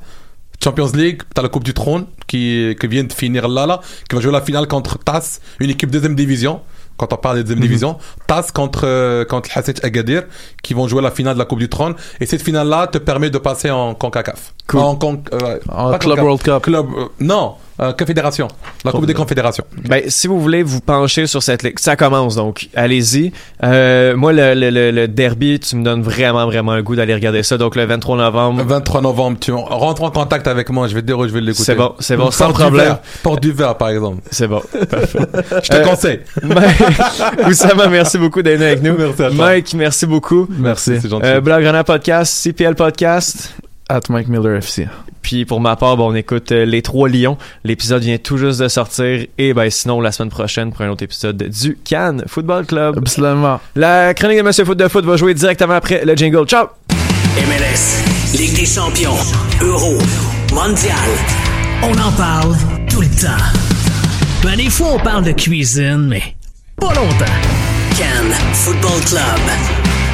Champions League, t'as la Coupe du Trône qui, qui vient de finir là, là, qui va jouer la finale contre TAS, une équipe deuxième division. Quand on parle de Mhm. deuxième division, TAS contre, euh, contre Hasset Agadir, qui vont jouer la finale de la Coupe du Trône. Et cette finale-là te permet de passer en CONCACAF. Cool. En, con- euh, En Club World Cup. Club, euh, non, euh, Confédération. La Coupe des Confédérations. Ben, si vous voulez vous pencher sur cette ligue, ça commence donc. Allez-y. Euh, moi, le, le, le, derby, tu me donnes vraiment, vraiment le goût d'aller regarder ça. Donc, le 23 novembre. 23 novembre, tu rentres en contact avec moi, je vais te dire où je vais l'écouter. C'est bon, c'est bon, sans du problème. verre, Porte du verre, par exemple. C'est bon. Parfait. Je te Euh, conseille. Ben, Oussama, merci beaucoup d'être avec nous. Merci à toi. Mike, merci beaucoup. Merci. C'est gentil. Euh, Podcast, CPL Podcast. At Mike Miller FC. Puis pour ma part, bon, on écoute euh, Les Trois Lions. L'épisode vient tout juste de sortir. Et ben sinon, la semaine prochaine, pour un autre épisode du Cannes Football Club. Absolument. La chronique de Monsieur Foot de Foot va jouer directement après le jingle. Ciao! MLS, Ligue des champions, Euro, Mondial. On en parle tout le temps. Ben, des fois, on parle de cuisine, mais pas longtemps. Cannes Football Club.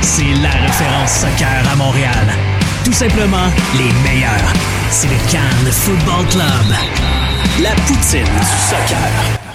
C'est la référence soccer à Montréal. Tout simplement les meilleurs. C'est le Cannes Football Club. La poutine du soccer.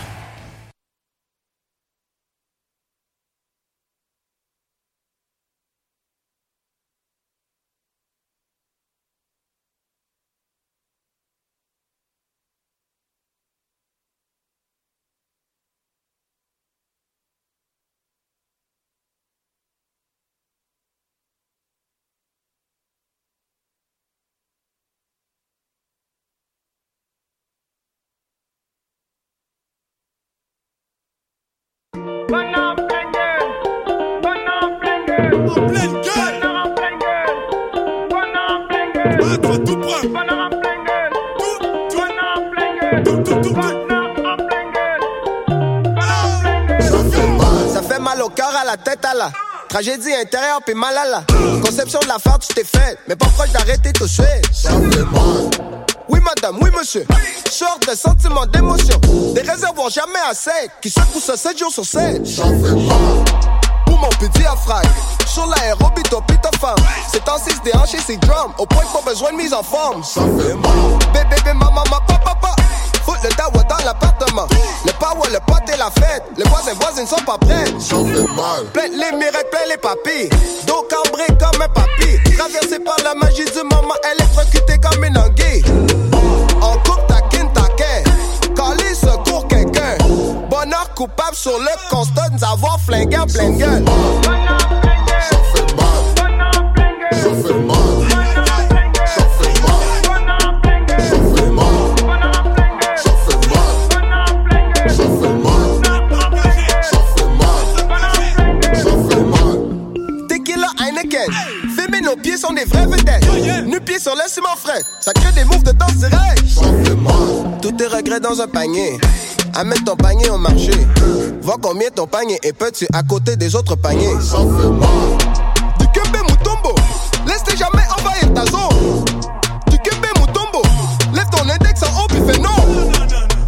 Mal au cœur, à la tête, à la tragédie intérieure, puis mal à la conception de l'affaire, tu t'es fait, mais pas proche d'arrêter tout de. Oui, madame, oui, monsieur. Sort de sentiments d'émotion. Des réservoirs jamais assez, qui secouent ça 7 jours sur 7. Ça. Pour mon petit diaphragme. Sur l'aérobie, top femme. C'est en 6 déhanché, c'est drum. Au point qu'on besoin de mise en forme. Ça. Bébé, bébé, maman, ma papa, papa. Fout le dawa l'appartement. Le power, le pote et la fête. Les voisins, voisines sont pas prêts. Ça fait mal. Plein les miracles, plein les papilles. Dos cambré comme un papy. Traversé par la magie du moment, électrocuté comme une anguille. En coupe, taquine, taquin. Calé, secours quelqu'un. Bonheur coupable sur le constat nous avoir flingué en pleine gueule. Ça fait mal. Ça fait mal. Nos pieds sont des vrais vedettes. Nu pieds sur le ciment frais. Ça crée des moves de danse direct. Tous tes regrets dans un panier. Amène ton panier au marché. Vois combien ton panier est petit à côté des autres paniers. Du Kembe Mutombo, laisse jamais envahir ta zone. Du Kembe Mutombo, lève ton index en haut puis fais non.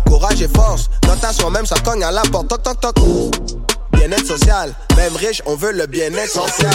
Courage et force, dans ta soi-même ça cogne à la porte. Toc toc toc. Bien-être social, même riche, on veut le bien-être social.